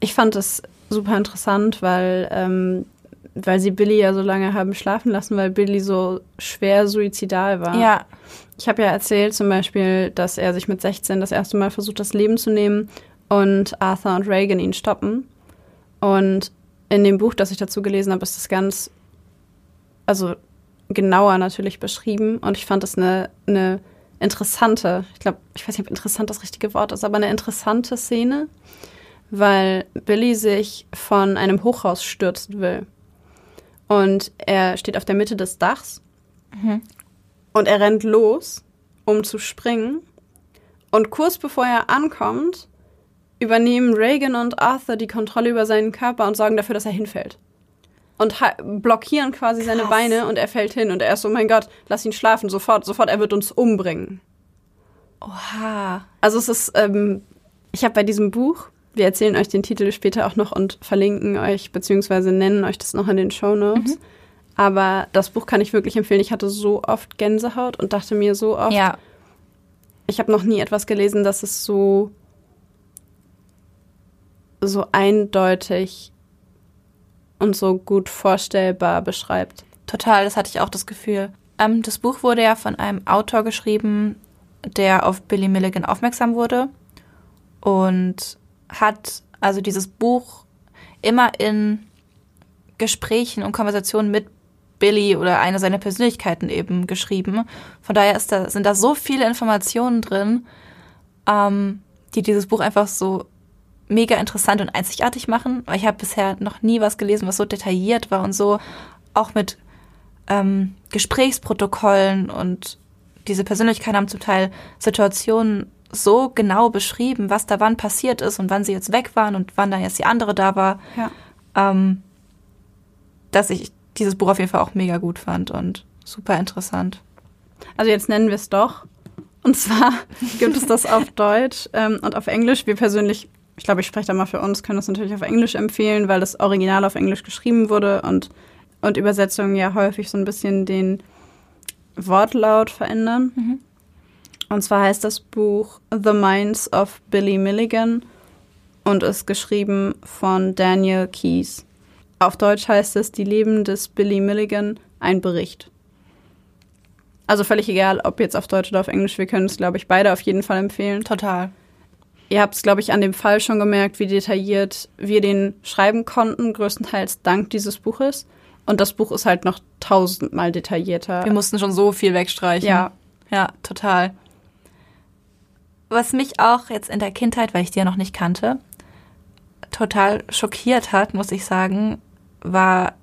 Ich fand es super interessant, weil, ähm, weil sie Billy ja so lange haben schlafen lassen, weil Billy so schwer suizidal war. Ja. Ich habe ja erzählt zum Beispiel, dass er sich mit 16 das erste Mal versucht, das Leben zu nehmen und Arthur und Reagan ihn stoppen. Und in dem Buch, das ich dazu gelesen habe, ist das ganz, also genauer natürlich beschrieben. Und ich fand das eine, eine interessante, ich glaube, ich weiß nicht, ob interessant das richtige Wort ist, aber eine interessante Szene, weil Billy sich von einem Hochhaus stürzen will. Und er steht auf der Mitte des Dachs mhm. und er rennt los, um zu springen. Und kurz bevor er ankommt, übernehmen Reagan und Arthur die Kontrolle über seinen Körper und sorgen dafür, dass er hinfällt. Und blockieren quasi Krass. seine Beine und er fällt hin und er ist so, oh mein Gott, lass ihn schlafen, sofort, sofort, er wird uns umbringen. Oha. Also es ist, ähm, ich habe bei diesem Buch, wir erzählen euch den Titel später auch noch und verlinken euch, beziehungsweise nennen euch das noch in den Show Notes. Mhm. Aber das Buch kann ich wirklich empfehlen. Ich hatte so oft Gänsehaut und dachte mir so oft, ja. ich habe noch nie etwas gelesen, das es so so eindeutig und so gut vorstellbar beschreibt. Total, das hatte ich auch das Gefühl. Ähm, das Buch wurde ja von einem Autor geschrieben, der auf Billy Milligan aufmerksam wurde und hat also dieses Buch immer in Gesprächen und Konversationen mit Billy oder einer seiner Persönlichkeiten eben geschrieben. Von daher da, sind da so viele Informationen drin, ähm, die dieses Buch einfach so mega interessant und einzigartig machen. Weil ich habe bisher noch nie was gelesen, was so detailliert war und so auch mit ähm, Gesprächsprotokollen und diese Persönlichkeiten haben zum Teil Situationen so genau beschrieben, was da wann passiert ist und wann sie jetzt weg waren und wann da jetzt die andere da war, ja. ähm, dass ich dieses Buch auf jeden Fall auch mega gut fand und super interessant. Also jetzt nennen wir es doch. Und zwar gibt es das auf Deutsch ähm, und auf Englisch. Wir persönlich ich glaube, ich spreche da mal für uns, können das natürlich auf Englisch empfehlen, weil das Original auf Englisch geschrieben wurde und, und Übersetzungen ja häufig so ein bisschen den Wortlaut verändern. Mhm. Und zwar heißt das Buch The Minds of Billy Milligan und ist geschrieben von Daniel Keyes. Auf Deutsch heißt es Die Leben des Billy Milligan, ein Bericht. Also völlig egal, ob jetzt auf Deutsch oder auf Englisch, wir können es, glaube ich, beide auf jeden Fall empfehlen. Total. Ihr habt es, glaube ich, an dem Fall schon gemerkt, wie detailliert wir den schreiben konnten, größtenteils dank dieses Buches. Und das Buch ist halt noch tausendmal detaillierter. Wir mussten schon so viel wegstreichen. Ja. Ja, total. Was mich auch jetzt in der Kindheit, weil ich die ja noch nicht kannte, total schockiert hat, muss ich sagen, war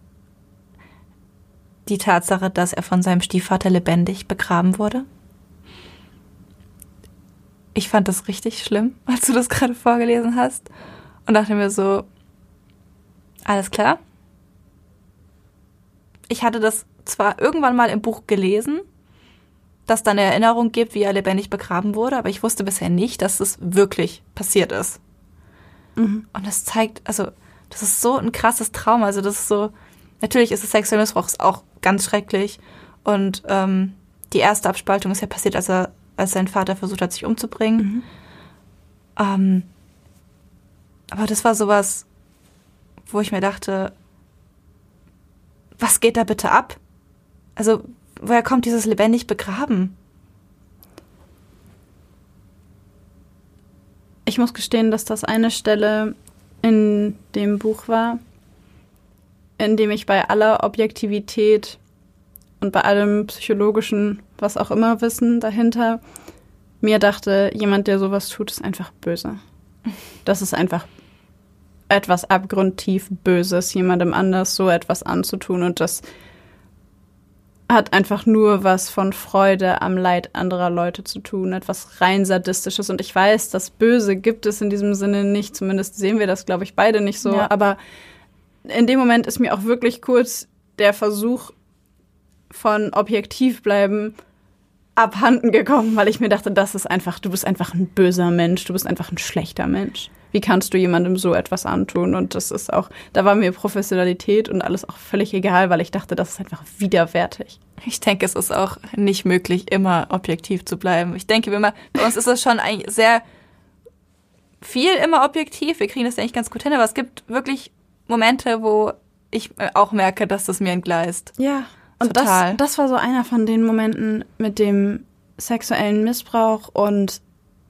die Tatsache, dass er von seinem Stiefvater lebendig begraben wurde ich fand das richtig schlimm, als du das gerade vorgelesen hast. Und dachte mir so, alles klar. Ich hatte das zwar irgendwann mal im Buch gelesen, dass da eine Erinnerung gibt, wie er lebendig begraben wurde, aber ich wusste bisher nicht, dass es wirklich passiert ist. Mhm. Und das zeigt, also, das ist so ein krasses Trauma. Also, das ist so, natürlich ist es sexueller Missbrauch auch ganz schrecklich. Und ähm, die erste Abspaltung ist ja passiert, als er als sein Vater versucht hat, sich umzubringen. Mhm. Ähm, aber das war sowas, wo ich mir dachte, was geht da bitte ab? Also, woher kommt dieses lebendig begraben? Ich muss gestehen, dass das eine Stelle in dem Buch war, in dem ich bei aller Objektivität und bei allem psychologischen, was auch immer Wissen dahinter, mir dachte, jemand, der sowas tut, ist einfach böse. Das ist einfach etwas abgrundtief Böses, jemandem anders so etwas anzutun. Und das hat einfach nur was von Freude am Leid anderer Leute zu tun, etwas rein sadistisches. Und ich weiß, das Böse gibt es in diesem Sinne nicht. Zumindest sehen wir das, glaube ich, beide nicht so. Ja. Aber in dem Moment ist mir auch wirklich kurz der Versuch von objektiv bleiben abhanden gekommen, weil ich mir dachte, das ist einfach, du bist einfach ein böser Mensch, du bist einfach ein schlechter Mensch. Wie kannst du jemandem so etwas antun? Und das ist auch, da war mir Professionalität und alles auch völlig egal, weil ich dachte, das ist einfach widerwärtig. Ich denke, es ist auch nicht möglich, immer objektiv zu bleiben. Ich denke, immer, bei uns ist es schon eigentlich sehr viel immer objektiv. Wir kriegen das eigentlich ganz gut hin, aber es gibt wirklich Momente, wo ich auch merke, dass das mir entgleist. Ja. Und Total. Das, das war so einer von den Momenten mit dem sexuellen Missbrauch und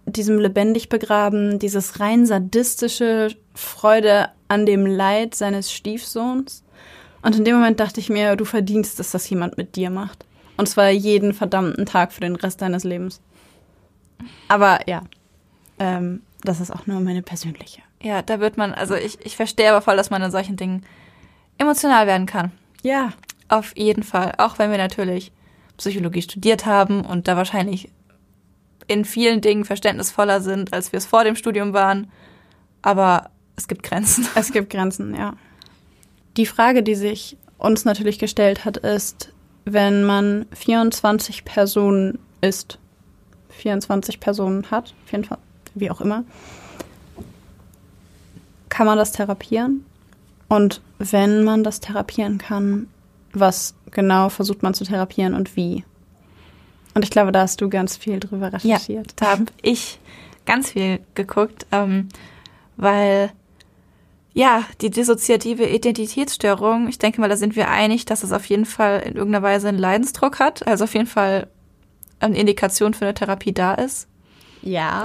diesem lebendig begraben, dieses rein sadistische Freude an dem Leid seines Stiefsohns. Und in dem Moment dachte ich mir, du verdienst es, dass jemand mit dir macht. Und zwar jeden verdammten Tag für den Rest deines Lebens. Aber ja, ähm, das ist auch nur meine persönliche. Ja, da wird man, also ich, ich verstehe aber voll, dass man in solchen Dingen emotional werden kann. Ja. Auf jeden Fall. Auch wenn wir natürlich Psychologie studiert haben und da wahrscheinlich in vielen Dingen verständnisvoller sind, als wir es vor dem Studium waren. Aber es gibt Grenzen. Es gibt Grenzen, ja. Die Frage, die sich uns natürlich gestellt hat, ist, wenn man 24 Personen ist, 24 Personen hat, 24, wie auch immer, kann man das therapieren? Und wenn man das therapieren kann, was genau versucht man zu therapieren und wie? Und ich glaube, da hast du ganz viel drüber recherchiert. Ja, da habe ich ganz viel geguckt, ähm, weil ja, die dissoziative Identitätsstörung, ich denke mal, da sind wir einig, dass es auf jeden Fall in irgendeiner Weise einen Leidensdruck hat, also auf jeden Fall eine Indikation für eine Therapie da ist. Ja.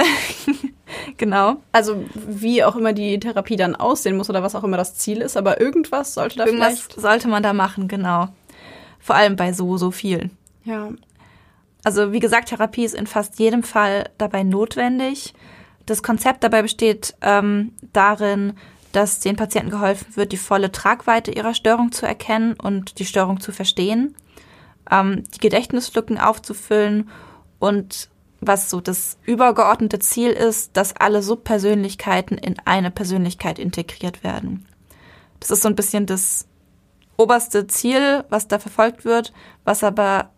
genau. Also wie auch immer die Therapie dann aussehen muss oder was auch immer das Ziel ist, aber irgendwas sollte da irgendwas vielleicht sollte man da machen, genau. Vor allem bei so so vielen. Ja. Also wie gesagt, Therapie ist in fast jedem Fall dabei notwendig. Das Konzept dabei besteht ähm, darin, dass den Patienten geholfen wird, die volle Tragweite ihrer Störung zu erkennen und die Störung zu verstehen, ähm, die Gedächtnislücken aufzufüllen und was so das übergeordnete Ziel ist, dass alle Subpersönlichkeiten in eine Persönlichkeit integriert werden. Das ist so ein bisschen das oberste Ziel, was da verfolgt wird, was aber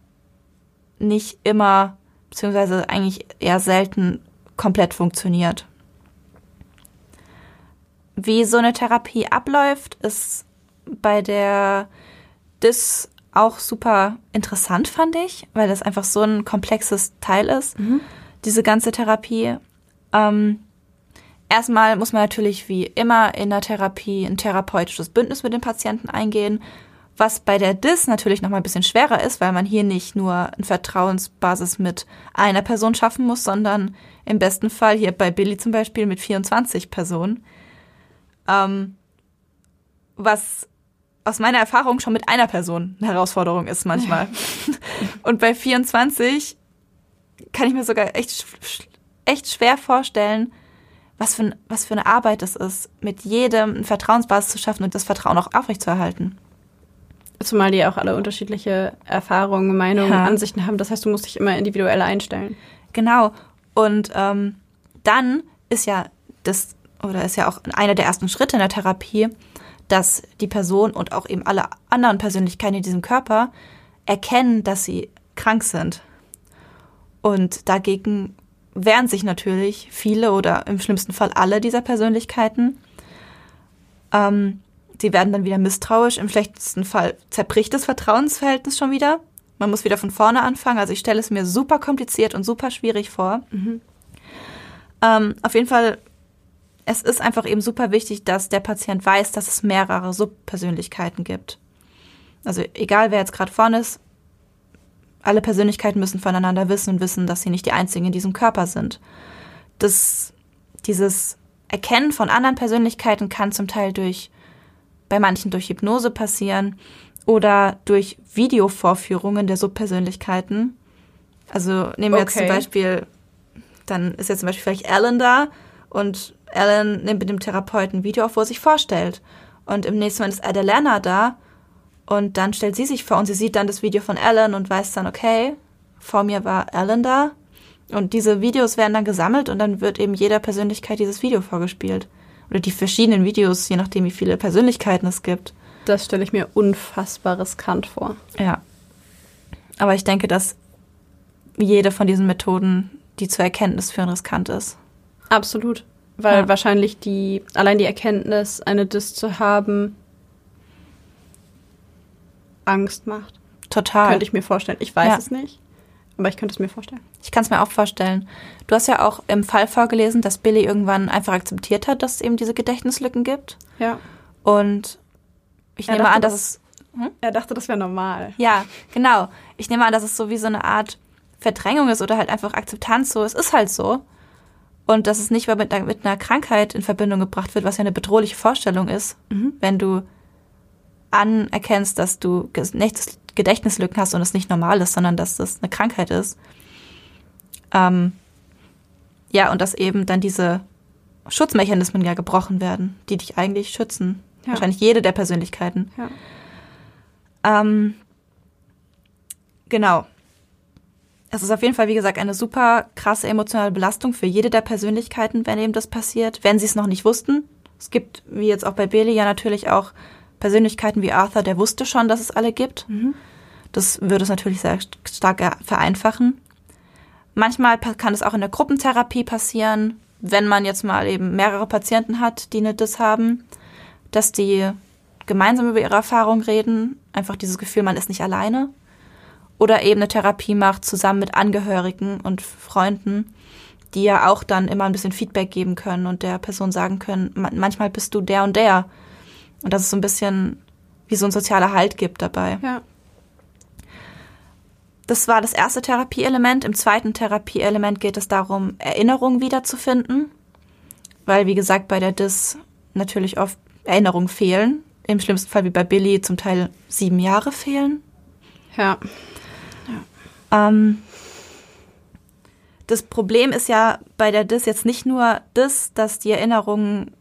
nicht immer, beziehungsweise eigentlich eher selten komplett funktioniert. Wie so eine Therapie abläuft, ist bei der DIS auch super interessant, fand ich, weil das einfach so ein komplexes Teil ist, mhm. diese ganze Therapie. Ähm, erstmal muss man natürlich wie immer in der Therapie ein therapeutisches Bündnis mit dem Patienten eingehen, was bei der DIS natürlich noch mal ein bisschen schwerer ist, weil man hier nicht nur eine Vertrauensbasis mit einer Person schaffen muss, sondern im besten Fall hier bei Billy zum Beispiel mit 24 Personen. Ähm, was aus meiner Erfahrung schon mit einer Person eine Herausforderung ist manchmal. Und bei 24 kann ich mir sogar echt, echt schwer vorstellen, was für, was für eine Arbeit es ist, mit jedem eine Vertrauensbasis zu schaffen und das Vertrauen auch aufrechtzuerhalten. Zumal die auch alle unterschiedliche Erfahrungen, Meinungen, ja. Ansichten haben. Das heißt, du musst dich immer individuell einstellen. Genau. Und ähm, dann ist ja das, oder ist ja auch einer der ersten Schritte in der Therapie, dass die Person und auch eben alle anderen Persönlichkeiten in diesem Körper erkennen, dass sie krank sind. Und dagegen wehren sich natürlich viele oder im schlimmsten Fall alle dieser Persönlichkeiten. Ähm, sie werden dann wieder misstrauisch. Im schlechtesten Fall zerbricht das Vertrauensverhältnis schon wieder. Man muss wieder von vorne anfangen. Also ich stelle es mir super kompliziert und super schwierig vor. Mhm. Ähm, auf jeden Fall es ist einfach eben super wichtig, dass der Patient weiß, dass es mehrere Subpersönlichkeiten gibt. Also egal, wer jetzt gerade vorne ist, alle Persönlichkeiten müssen voneinander wissen und wissen, dass sie nicht die einzigen in diesem Körper sind. Das, dieses Erkennen von anderen Persönlichkeiten kann zum Teil durch, bei manchen durch Hypnose passieren oder durch Videovorführungen der Subpersönlichkeiten. Also nehmen wir okay. jetzt zum Beispiel, dann ist jetzt zum Beispiel vielleicht Alan da und Alan nimmt mit dem Therapeuten ein Video auf, wo er sich vorstellt. Und im nächsten Moment ist Adelana da und dann stellt sie sich vor und sie sieht dann das Video von Alan und weiß dann, okay, vor mir war Alan da. Und diese Videos werden dann gesammelt und dann wird eben jeder Persönlichkeit dieses Video vorgespielt. Oder die verschiedenen Videos, je nachdem, wie viele Persönlichkeiten es gibt. Das stelle ich mir unfassbar riskant vor. Ja. Aber ich denke, dass jede von diesen Methoden, die zur Erkenntnis führen, riskant ist. Absolut. Weil ja. wahrscheinlich die, allein die Erkenntnis, eine Dis zu haben, Angst macht. Total. Könnte ich mir vorstellen. Ich weiß ja. es nicht, aber ich könnte es mir vorstellen. Ich kann es mir auch vorstellen. Du hast ja auch im Fall vorgelesen, dass Billy irgendwann einfach akzeptiert hat, dass es eben diese Gedächtnislücken gibt. Ja. Und ich er nehme dachte, an, dass es. Hm? Er dachte, das wäre normal. Ja, genau. Ich nehme an, dass es so wie so eine Art Verdrängung ist oder halt einfach Akzeptanz so. Es ist halt so. Und dass es nicht mit einer, mit einer Krankheit in Verbindung gebracht wird, was ja eine bedrohliche Vorstellung ist, mhm. wenn du anerkennst, dass du Gedächtnislücken hast und es nicht normal ist, sondern dass das eine Krankheit ist. Ähm, ja, und dass eben dann diese Schutzmechanismen ja gebrochen werden, die dich eigentlich schützen. Ja. Wahrscheinlich jede der Persönlichkeiten. Ja. Ähm, genau. Es ist auf jeden Fall, wie gesagt, eine super krasse emotionale Belastung für jede der Persönlichkeiten, wenn eben das passiert, wenn sie es noch nicht wussten. Es gibt, wie jetzt auch bei Bailey, ja natürlich auch Persönlichkeiten wie Arthur, der wusste schon, dass es alle gibt. Mhm. Das würde es natürlich sehr stark vereinfachen. Manchmal kann es auch in der Gruppentherapie passieren, wenn man jetzt mal eben mehrere Patienten hat, die eine DIS haben, dass die gemeinsam über ihre Erfahrung reden, einfach dieses Gefühl, man ist nicht alleine. Oder eben eine Therapie macht zusammen mit Angehörigen und Freunden, die ja auch dann immer ein bisschen Feedback geben können und der Person sagen können, manchmal bist du der und der und dass es so ein bisschen wie so ein sozialer Halt gibt dabei. Ja. Das war das erste Therapieelement. Im zweiten Therapieelement geht es darum, Erinnerungen wiederzufinden. Weil, wie gesagt, bei der DIS natürlich oft Erinnerungen fehlen. Im schlimmsten Fall wie bei Billy zum Teil sieben Jahre fehlen. Ja. Ja. Ähm, das Problem ist ja bei der DIS jetzt nicht nur das, dass die Erinnerungen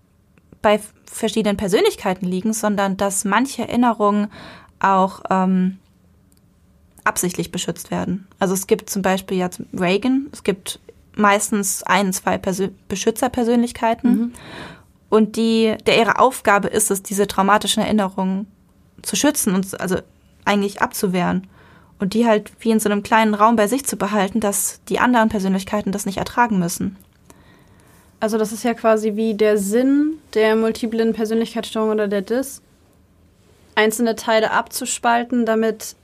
bei verschiedenen Persönlichkeiten liegen, sondern dass manche Erinnerungen auch ähm, absichtlich beschützt werden. Also es gibt zum Beispiel jetzt Reagan, es gibt meistens ein, zwei Persö Beschützerpersönlichkeiten mhm. und die, der ihre Aufgabe ist es, diese traumatischen Erinnerungen zu schützen und also eigentlich abzuwehren und die halt wie in so einem kleinen Raum bei sich zu behalten, dass die anderen Persönlichkeiten das nicht ertragen müssen. Also das ist ja quasi wie der Sinn der multiplen Persönlichkeitsstörung oder der DIS, einzelne Teile abzuspalten, damit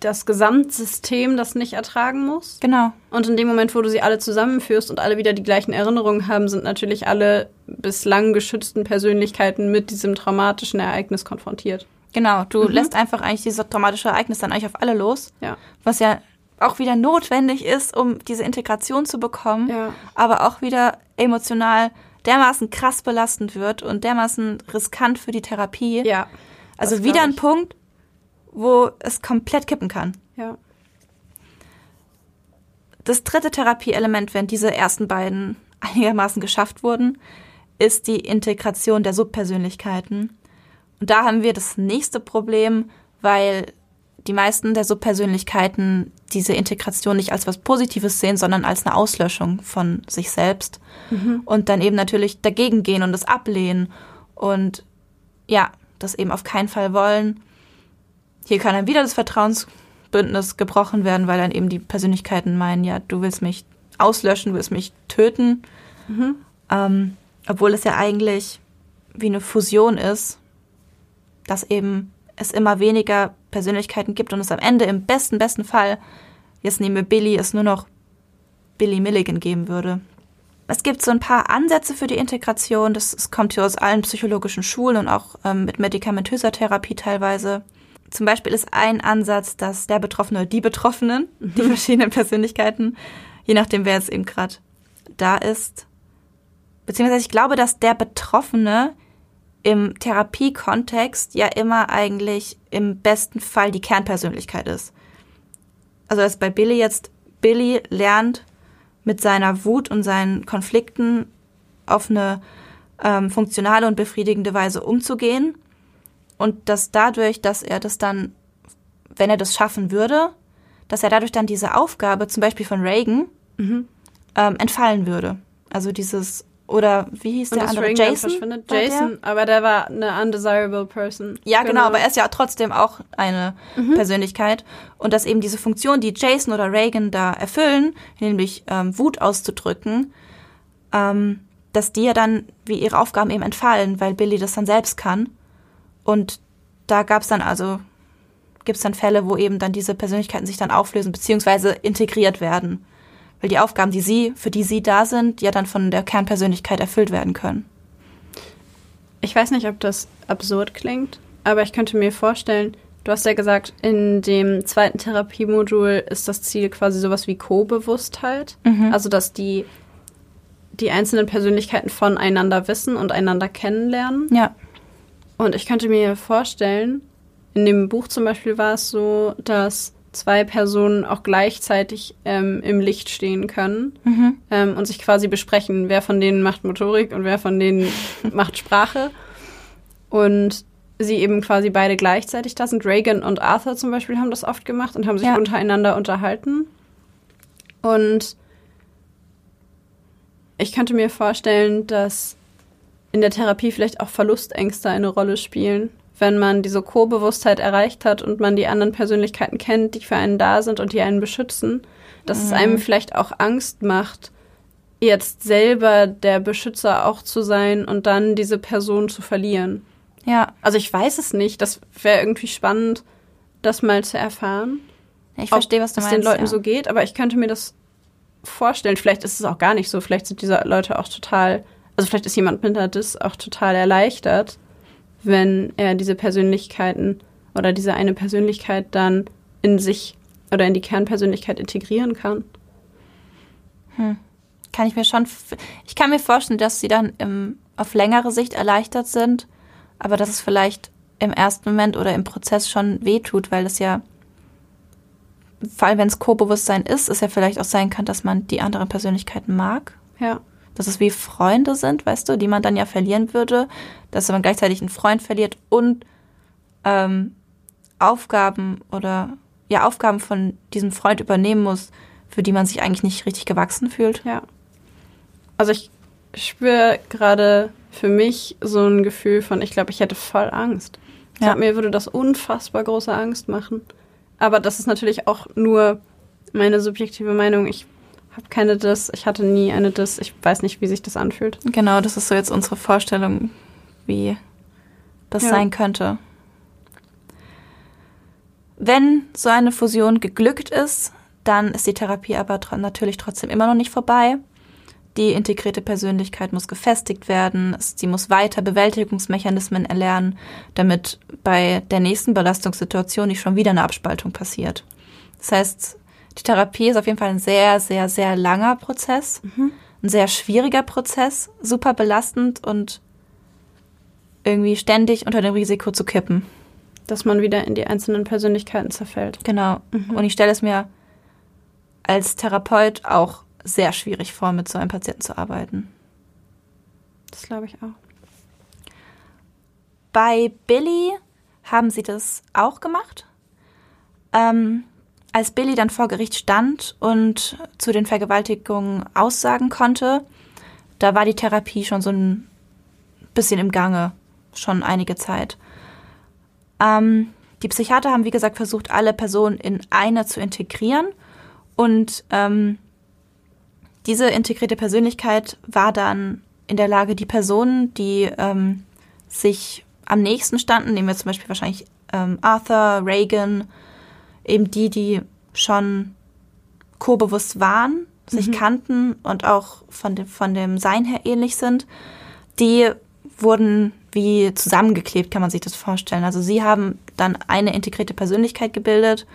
das Gesamtsystem das nicht ertragen muss. Genau. Und in dem Moment, wo du sie alle zusammenführst und alle wieder die gleichen Erinnerungen haben, sind natürlich alle bislang geschützten Persönlichkeiten mit diesem traumatischen Ereignis konfrontiert. Genau, du mhm. lässt einfach eigentlich dieses traumatische Ereignis dann eigentlich auf alle los. Ja. Was ja auch wieder notwendig ist, um diese Integration zu bekommen, ja. aber auch wieder emotional dermaßen krass belastend wird und dermaßen riskant für die Therapie. Ja. Also wieder ein Punkt, wo es komplett kippen kann. Ja. Das dritte Therapieelement, wenn diese ersten beiden einigermaßen geschafft wurden, ist die Integration der Subpersönlichkeiten. Und da haben wir das nächste Problem, weil die meisten der Subpersönlichkeiten diese Integration nicht als was Positives sehen, sondern als eine Auslöschung von sich selbst. Mhm. Und dann eben natürlich dagegen gehen und es ablehnen. Und ja, das eben auf keinen Fall wollen. Hier kann dann wieder das Vertrauensbündnis gebrochen werden, weil dann eben die Persönlichkeiten meinen, ja, du willst mich auslöschen, du willst mich töten. Mhm. Ähm, obwohl es ja eigentlich wie eine Fusion ist, dass eben es immer weniger Persönlichkeiten gibt und es am Ende im besten, besten Fall, jetzt nehmen wir Billy, es nur noch Billy Milligan geben würde. Es gibt so ein paar Ansätze für die Integration. Das, das kommt hier aus allen psychologischen Schulen und auch ähm, mit medikamentöser Therapie teilweise. Zum Beispiel ist ein Ansatz, dass der Betroffene, die Betroffenen, die verschiedenen Persönlichkeiten, je nachdem, wer jetzt eben gerade da ist, beziehungsweise ich glaube, dass der Betroffene im Therapiekontext ja immer eigentlich im besten Fall die Kernpersönlichkeit ist. Also als bei Billy jetzt, Billy lernt mit seiner Wut und seinen Konflikten auf eine ähm, funktionale und befriedigende Weise umzugehen. Und dass dadurch, dass er das dann, wenn er das schaffen würde, dass er dadurch dann diese Aufgabe, zum Beispiel von Reagan, mhm. ähm, entfallen würde. Also dieses oder wie hieß der andere? Jason? Jason, der? aber der war eine undesirable person. Ja, genau. genau, aber er ist ja trotzdem auch eine mhm. Persönlichkeit. Und dass eben diese Funktion, die Jason oder Reagan da erfüllen, nämlich ähm, Wut auszudrücken, ähm, dass die ja dann wie ihre Aufgaben eben entfallen, weil Billy das dann selbst kann. Und da gab es dann also, gibt es dann Fälle, wo eben dann diese Persönlichkeiten sich dann auflösen, beziehungsweise integriert werden weil die Aufgaben, die sie, für die sie da sind, ja dann von der Kernpersönlichkeit erfüllt werden können. Ich weiß nicht, ob das absurd klingt, aber ich könnte mir vorstellen, du hast ja gesagt, in dem zweiten Therapiemodul ist das Ziel quasi sowas wie Co-Bewusstheit. Mhm. Also, dass die, die einzelnen Persönlichkeiten voneinander wissen und einander kennenlernen. Ja. Und ich könnte mir vorstellen, in dem Buch zum Beispiel war es so, dass zwei Personen auch gleichzeitig ähm, im Licht stehen können mhm. ähm, und sich quasi besprechen, wer von denen macht Motorik und wer von denen macht Sprache. Und sie eben quasi beide gleichzeitig da sind. Reagan und Arthur zum Beispiel haben das oft gemacht und haben sich ja. untereinander unterhalten. Und ich könnte mir vorstellen, dass in der Therapie vielleicht auch Verlustängste eine Rolle spielen wenn man diese Co-Bewusstheit erreicht hat und man die anderen Persönlichkeiten kennt, die für einen da sind und die einen beschützen, dass mhm. es einem vielleicht auch Angst macht, jetzt selber der Beschützer auch zu sein und dann diese Person zu verlieren. Ja. Also ich weiß es nicht. Das wäre irgendwie spannend, das mal zu erfahren. Ich verstehe, was du meinst. Es den Leuten ja. so geht, aber ich könnte mir das vorstellen. Vielleicht ist es auch gar nicht so. Vielleicht sind diese Leute auch total, also vielleicht ist jemand mit einer Dis auch total erleichtert wenn er diese Persönlichkeiten oder diese eine Persönlichkeit dann in sich oder in die Kernpersönlichkeit integrieren kann. Hm. Kann ich mir schon, ich kann mir vorstellen, dass sie dann im, auf längere Sicht erleichtert sind, aber dass es vielleicht im ersten Moment oder im Prozess schon wehtut, weil es ja, vor allem wenn es Co-Bewusstsein ist, es ja vielleicht auch sein kann, dass man die anderen Persönlichkeiten mag. Ja dass es wie Freunde sind, weißt du, die man dann ja verlieren würde, dass man gleichzeitig einen Freund verliert und ähm, Aufgaben oder ja Aufgaben von diesem Freund übernehmen muss, für die man sich eigentlich nicht richtig gewachsen fühlt. Ja. Also ich spüre gerade für mich so ein Gefühl von, ich glaube, ich hätte voll Angst. Ich ja. glaube, mir würde das unfassbar große Angst machen. Aber das ist natürlich auch nur meine subjektive Meinung. Ich habe keine Dis, ich hatte nie eine Dis, ich weiß nicht, wie sich das anfühlt. Genau, das ist so jetzt unsere Vorstellung, wie das ja. sein könnte. Wenn so eine Fusion geglückt ist, dann ist die Therapie aber tr natürlich trotzdem immer noch nicht vorbei. Die integrierte Persönlichkeit muss gefestigt werden, sie muss weiter Bewältigungsmechanismen erlernen, damit bei der nächsten Belastungssituation nicht schon wieder eine Abspaltung passiert. Das heißt, die Therapie ist auf jeden Fall ein sehr, sehr, sehr langer Prozess. Mhm. Ein sehr schwieriger Prozess, super belastend und irgendwie ständig unter dem Risiko zu kippen. Dass man wieder in die einzelnen Persönlichkeiten zerfällt. Genau. Mhm. Und ich stelle es mir als Therapeut auch sehr schwierig vor, mit so einem Patienten zu arbeiten. Das glaube ich auch. Bei Billy haben sie das auch gemacht. Ähm, als Billy dann vor Gericht stand und zu den Vergewaltigungen aussagen konnte, da war die Therapie schon so ein bisschen im Gange, schon einige Zeit. Ähm, die Psychiater haben, wie gesagt, versucht, alle Personen in eine zu integrieren. Und ähm, diese integrierte Persönlichkeit war dann in der Lage, die Personen, die ähm, sich am nächsten standen, nehmen wir zum Beispiel wahrscheinlich ähm, Arthur, Reagan, eben die, die schon co-bewusst waren, sich mhm. kannten und auch von dem, von dem Sein her ähnlich sind, die wurden wie zusammengeklebt, kann man sich das vorstellen. Also sie haben dann eine integrierte Persönlichkeit gebildet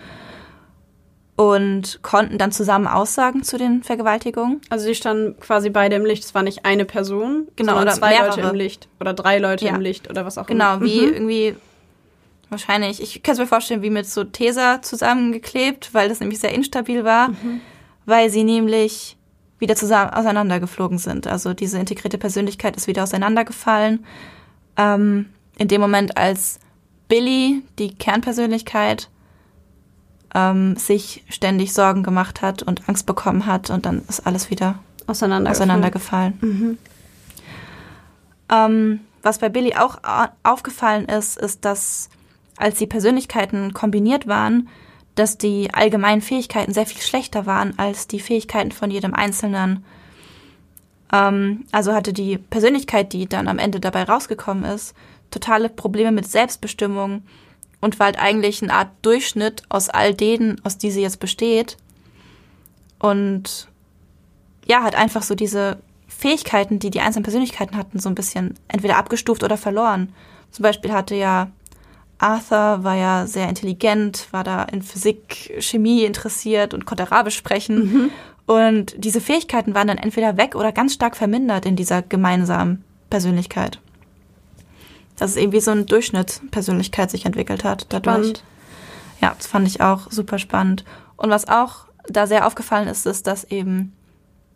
und konnten dann zusammen Aussagen zu den Vergewaltigungen. Also sie standen quasi beide im Licht. Es war nicht eine Person, genau, oder zwei mehrere. Leute im Licht oder drei Leute ja. im Licht oder was auch genau, immer. Genau, wie mhm. irgendwie Wahrscheinlich. Ich kann es mir vorstellen, wie mit so Tesa zusammengeklebt, weil das nämlich sehr instabil war, mhm. weil sie nämlich wieder zusammen auseinandergeflogen sind. Also diese integrierte Persönlichkeit ist wieder auseinandergefallen. Ähm, in dem Moment, als Billy, die Kernpersönlichkeit, ähm, sich ständig Sorgen gemacht hat und Angst bekommen hat und dann ist alles wieder Auseinandergefallen. auseinandergefallen. Mhm. Ähm, was bei Billy auch aufgefallen ist, ist, dass als die Persönlichkeiten kombiniert waren, dass die allgemeinen Fähigkeiten sehr viel schlechter waren als die Fähigkeiten von jedem Einzelnen. Ähm, also hatte die Persönlichkeit, die dann am Ende dabei rausgekommen ist, totale Probleme mit Selbstbestimmung und war halt eigentlich eine Art Durchschnitt aus all denen, aus die sie jetzt besteht. Und ja, hat einfach so diese Fähigkeiten, die die einzelnen Persönlichkeiten hatten, so ein bisschen entweder abgestuft oder verloren. Zum Beispiel hatte ja Arthur, war ja sehr intelligent, war da in Physik, Chemie interessiert und konnte Arabisch sprechen. Und diese Fähigkeiten waren dann entweder weg oder ganz stark vermindert in dieser gemeinsamen Persönlichkeit. Dass es irgendwie so eine Durchschnittspersönlichkeit sich entwickelt hat dadurch. Spannend. Ja, das fand ich auch super spannend. Und was auch da sehr aufgefallen ist, ist, dass eben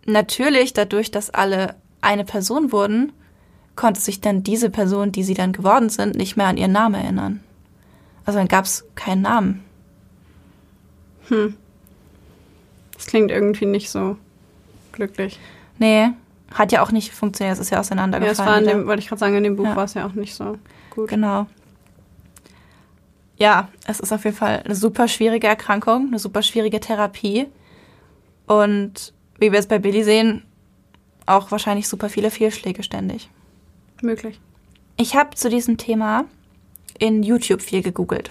natürlich dadurch, dass alle eine Person wurden, konnte sich dann diese Person, die sie dann geworden sind, nicht mehr an ihren Namen erinnern. Also dann gab es keinen Namen. Das klingt irgendwie nicht so glücklich. Nee, hat ja auch nicht funktioniert, es ist ja Ja, auseinandergefallen. es war in dem, wollte ich gerade sagen, in dem Buch Ja. war es ja auch nicht so gut. Genau. Ja, es ist auf jeden Fall eine super schwierige Erkrankung, eine super schwierige Therapie. Und wie wir es bei Billy sehen, auch wahrscheinlich super viele Fehlschläge ständig. Möglich. Ich habe zu diesem Thema in YouTube viel gegoogelt.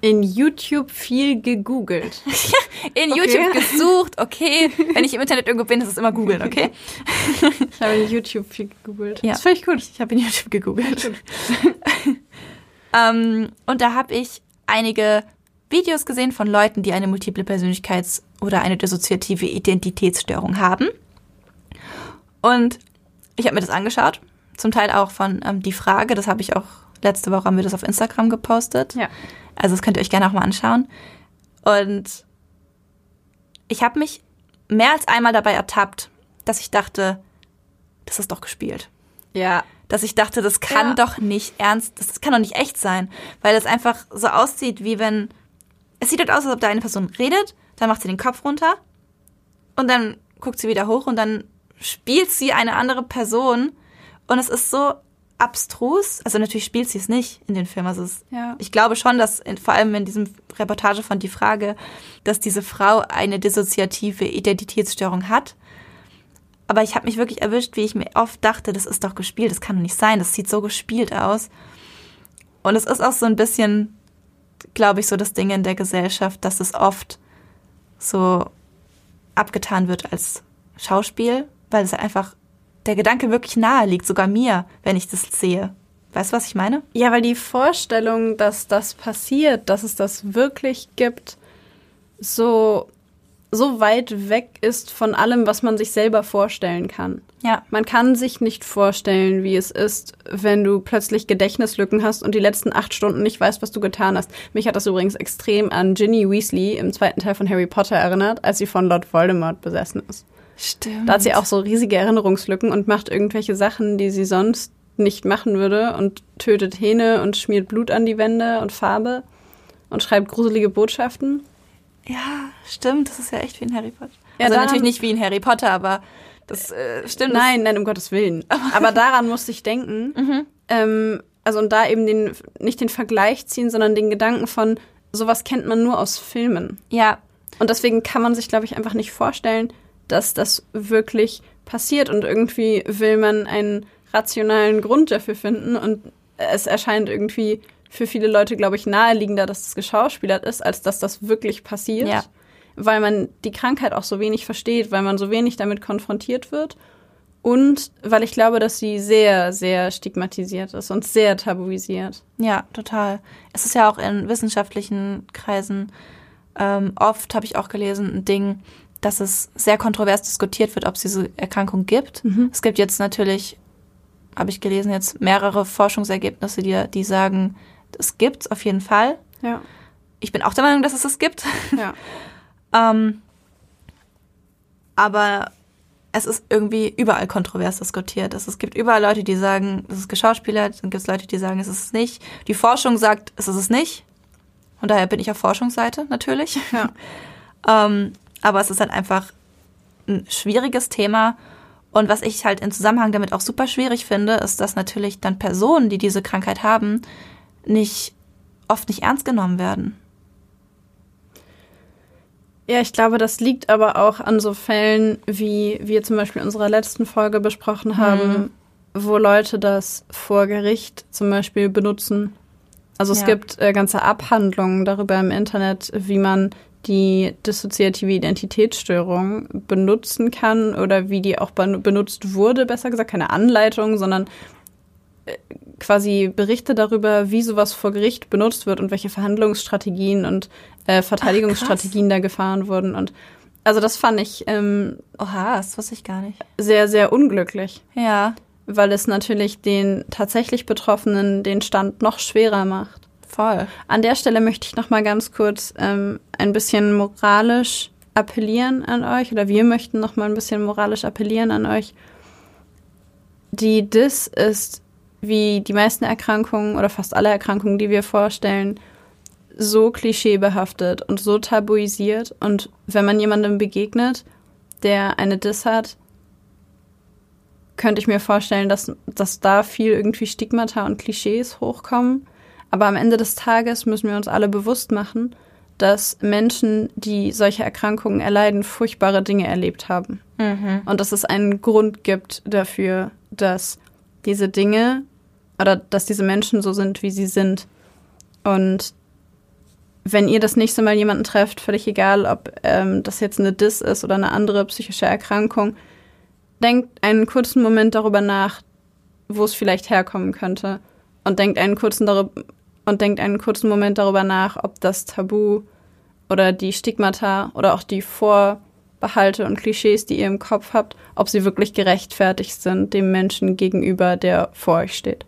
In YouTube viel gegoogelt. In Okay. YouTube gesucht, okay. Wenn ich im Internet irgendwo bin, ist es immer googeln, okay? Ich habe in YouTube viel gegoogelt. Ja. Das finde ich gut. Ich habe in YouTube gegoogelt. ähm, und da habe ich einige Videos gesehen von Leuten, die eine multiple Persönlichkeits- oder eine dissoziative Identitätsstörung haben. Und ich habe mir das angeschaut. Zum Teil auch von ähm, Die Frage. Das habe ich auch letzte Woche haben wir das auf Instagram gepostet. Ja. Also das könnt ihr euch gerne auch mal anschauen. Und ich habe mich mehr als einmal dabei ertappt, dass ich dachte, das ist doch gespielt Ja. dass ich dachte, das kann Ja. doch nicht ernst, das kann doch nicht echt sein, weil es einfach so aussieht, wie wenn es sieht halt aus, als ob da eine Person redet, dann macht sie den Kopf runter und dann guckt sie wieder hoch und dann spielt sie eine andere Person und es ist so abstrus, also natürlich spielt sie es nicht in den Film, also es, Ja. ich glaube schon, dass in, vor allem in diesem Reportage von Die Frage, dass diese Frau eine dissoziative Identitätsstörung hat, aber ich habe mich wirklich erwischt, wie ich mir oft dachte, das ist doch gespielt, das kann doch nicht sein, das sieht so gespielt aus. Und es ist auch so ein bisschen, glaube ich, so das Ding in der Gesellschaft, dass es oft so abgetan wird als Schauspiel, weil es einfach der Gedanke wirklich nahe liegt, sogar mir, wenn ich das sehe. Weißt du, was ich meine? Ja, weil die Vorstellung, dass das passiert, dass es das wirklich gibt, so, so weit weg ist von allem, was man sich selber vorstellen kann. Ja. Man kann sich nicht vorstellen, wie es ist, wenn du plötzlich Gedächtnislücken hast und die letzten acht Stunden nicht weißt, was du getan hast. Mich hat das übrigens extrem an Ginny Weasley im zweiten Teil von Harry Potter erinnert, als sie von Lord Voldemort besessen ist. Stimmt. Da hat sie auch so riesige Erinnerungslücken und macht irgendwelche Sachen, die sie sonst nicht machen würde und tötet Hähne und schmiert Blut an die Wände und Farbe und schreibt gruselige Botschaften. Ja, stimmt, das ist ja echt wie in Harry Potter. Ja, also natürlich nicht wie in Harry Potter, aber das äh, stimmt. Nein, nein, um Gottes Willen. Aber daran musste ich denken. Ähm, also und da eben den, nicht den Vergleich ziehen, sondern den Gedanken von, sowas kennt man nur aus Filmen. Das, ja, Und deswegen kann man sich, glaube ich, einfach nicht vorstellen, dass das wirklich passiert. Und irgendwie will man einen rationalen Grund dafür finden. Und es erscheint irgendwie für viele Leute, glaube ich, naheliegender, dass das geschauspielert ist, als dass das wirklich passiert. Ja. Weil man die Krankheit auch so wenig versteht, weil man so wenig damit konfrontiert wird. Und weil ich glaube, dass sie sehr, sehr stigmatisiert ist und sehr tabuisiert. Ja, total. Es ist ja auch in wissenschaftlichen Kreisen ähm, oft, habe ich auch gelesen, ein Ding, dass es sehr kontrovers diskutiert wird, ob es diese Erkrankung gibt. Es gibt jetzt natürlich, habe ich gelesen, jetzt mehrere Forschungsergebnisse, die, die sagen, es gibt auf jeden Fall. Ja. Ich bin auch der Meinung, dass es es gibt. Ja. Ähm, aber es ist irgendwie überall kontrovers diskutiert. Es, gibt überall Leute, die sagen, es ist geschauspielert, dann gibt es Leute, die sagen, es ist es nicht. Die Forschung sagt, es ist es nicht. Und daher bin ich auf Forschungsseite natürlich. Ja. ähm, aber es ist halt einfach ein schwieriges Thema. Und was ich halt im Zusammenhang damit auch super schwierig finde, ist, dass natürlich dann Personen, die diese Krankheit haben, nicht oft nicht ernst genommen werden. Ja, ich glaube, das liegt aber auch an so Fällen, wie wir zum Beispiel in unserer letzten Folge besprochen haben, mhm. wo Leute das vor Gericht zum Beispiel benutzen. Also es ja. gibt äh, ganze Abhandlungen darüber im Internet, wie man die dissoziative Identitätsstörung benutzen kann oder wie die auch benutzt wurde, besser gesagt, keine Anleitung, sondern äh, quasi Berichte darüber, wie sowas vor Gericht benutzt wird und welche Verhandlungsstrategien und äh, Verteidigungsstrategien Ach, da gefahren wurden. Und also das fand ich ähm, Oha, das wusste ich gar nicht. Sehr, sehr unglücklich. Ja. Weil es natürlich den tatsächlich Betroffenen den Stand noch schwerer macht. Voll. An der Stelle möchte ich noch mal ganz kurz ähm, ein bisschen moralisch appellieren an euch oder wir möchten noch mal ein bisschen moralisch appellieren an euch. Die DIS ist wie die meisten Erkrankungen oder fast alle Erkrankungen, die wir vorstellen, so klischeebehaftet und so tabuisiert. Und wenn man jemandem begegnet, der eine Diss hat, könnte ich mir vorstellen, dass, dass da viel irgendwie Stigmata und Klischees hochkommen. Aber am Ende des Tages müssen wir uns alle bewusst machen, dass Menschen, die solche Erkrankungen erleiden, furchtbare Dinge erlebt haben. Mhm. Und dass es einen Grund gibt dafür, dass diese Dinge oder dass diese Menschen so sind, wie sie sind. Und wenn ihr das nächste Mal jemanden trefft, völlig egal, ob ähm, das jetzt eine Dis ist oder eine andere psychische Erkrankung, denkt einen kurzen Moment darüber nach, wo es vielleicht herkommen könnte. Und denkt einen kurzen darüber und denkt einen kurzen Moment darüber nach, ob das Tabu oder die Stigmata oder auch die Vorbehalte und Klischees, die ihr im Kopf habt, ob sie wirklich gerechtfertigt sind dem Menschen gegenüber, der vor euch steht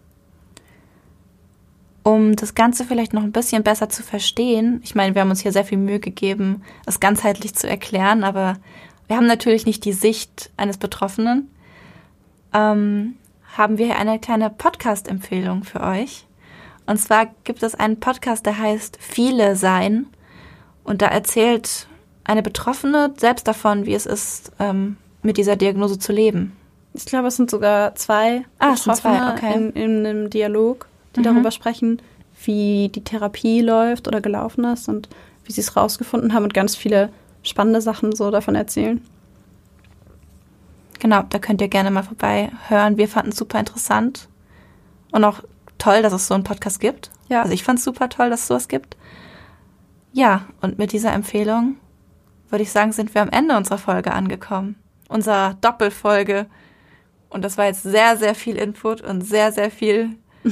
um das Ganze vielleicht noch ein bisschen besser zu verstehen, ich meine, wir haben uns hier sehr viel Mühe gegeben, es ganzheitlich zu erklären, aber wir haben natürlich nicht die Sicht eines Betroffenen, ähm, haben wir hier eine kleine Podcast-Empfehlung für euch. Und zwar gibt es einen Podcast, der heißt Viele Sein. Und da erzählt eine Betroffene selbst davon, wie es ist, ähm, mit dieser Diagnose zu leben. Ich glaube, es sind sogar zwei ah, Betroffene zwei, okay. in, in einem Dialog die mhm. darüber sprechen, wie die Therapie läuft oder gelaufen ist und wie sie es rausgefunden haben und ganz viele spannende Sachen so davon erzählen. Genau, da könnt ihr gerne mal vorbei hören. Wir fanden es super interessant und auch toll, dass es so einen Podcast gibt. Ja. Also ich fand es super toll, dass es sowas gibt. Ja, und mit dieser Empfehlung würde ich sagen, sind wir am Ende unserer Folge angekommen. Unserer Doppelfolge. Und das war jetzt sehr, sehr viel Input und sehr, sehr viel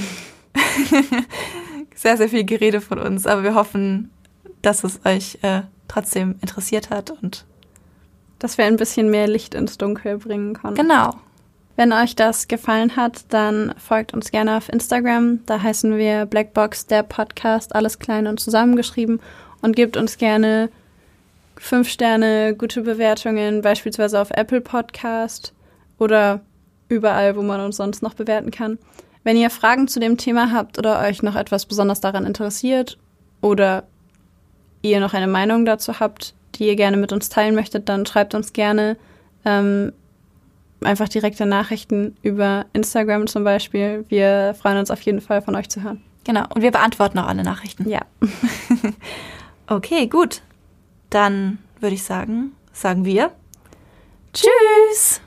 sehr, sehr viel Gerede von uns, aber wir hoffen, dass es euch äh, trotzdem interessiert hat und dass wir ein bisschen mehr Licht ins Dunkel bringen konnten. Genau. Wenn euch das gefallen hat, dann folgt uns gerne auf Instagram. Da heißen wir Blackbox der Podcast, alles klein und zusammengeschrieben und gebt uns gerne fünf Sterne, gute Bewertungen, beispielsweise auf Apple Podcast oder überall, wo man uns sonst noch bewerten kann. Wenn ihr Fragen zu dem Thema habt oder euch noch etwas besonders daran interessiert oder ihr noch eine Meinung dazu habt, die ihr gerne mit uns teilen möchtet, dann schreibt uns gerne ähm, einfach direkte Nachrichten über Instagram zum Beispiel. Wir freuen uns auf jeden Fall von euch zu hören. Genau, und wir beantworten auch alle Nachrichten. Ja. okay, gut. Dann würde ich sagen, sagen wir Tschüss.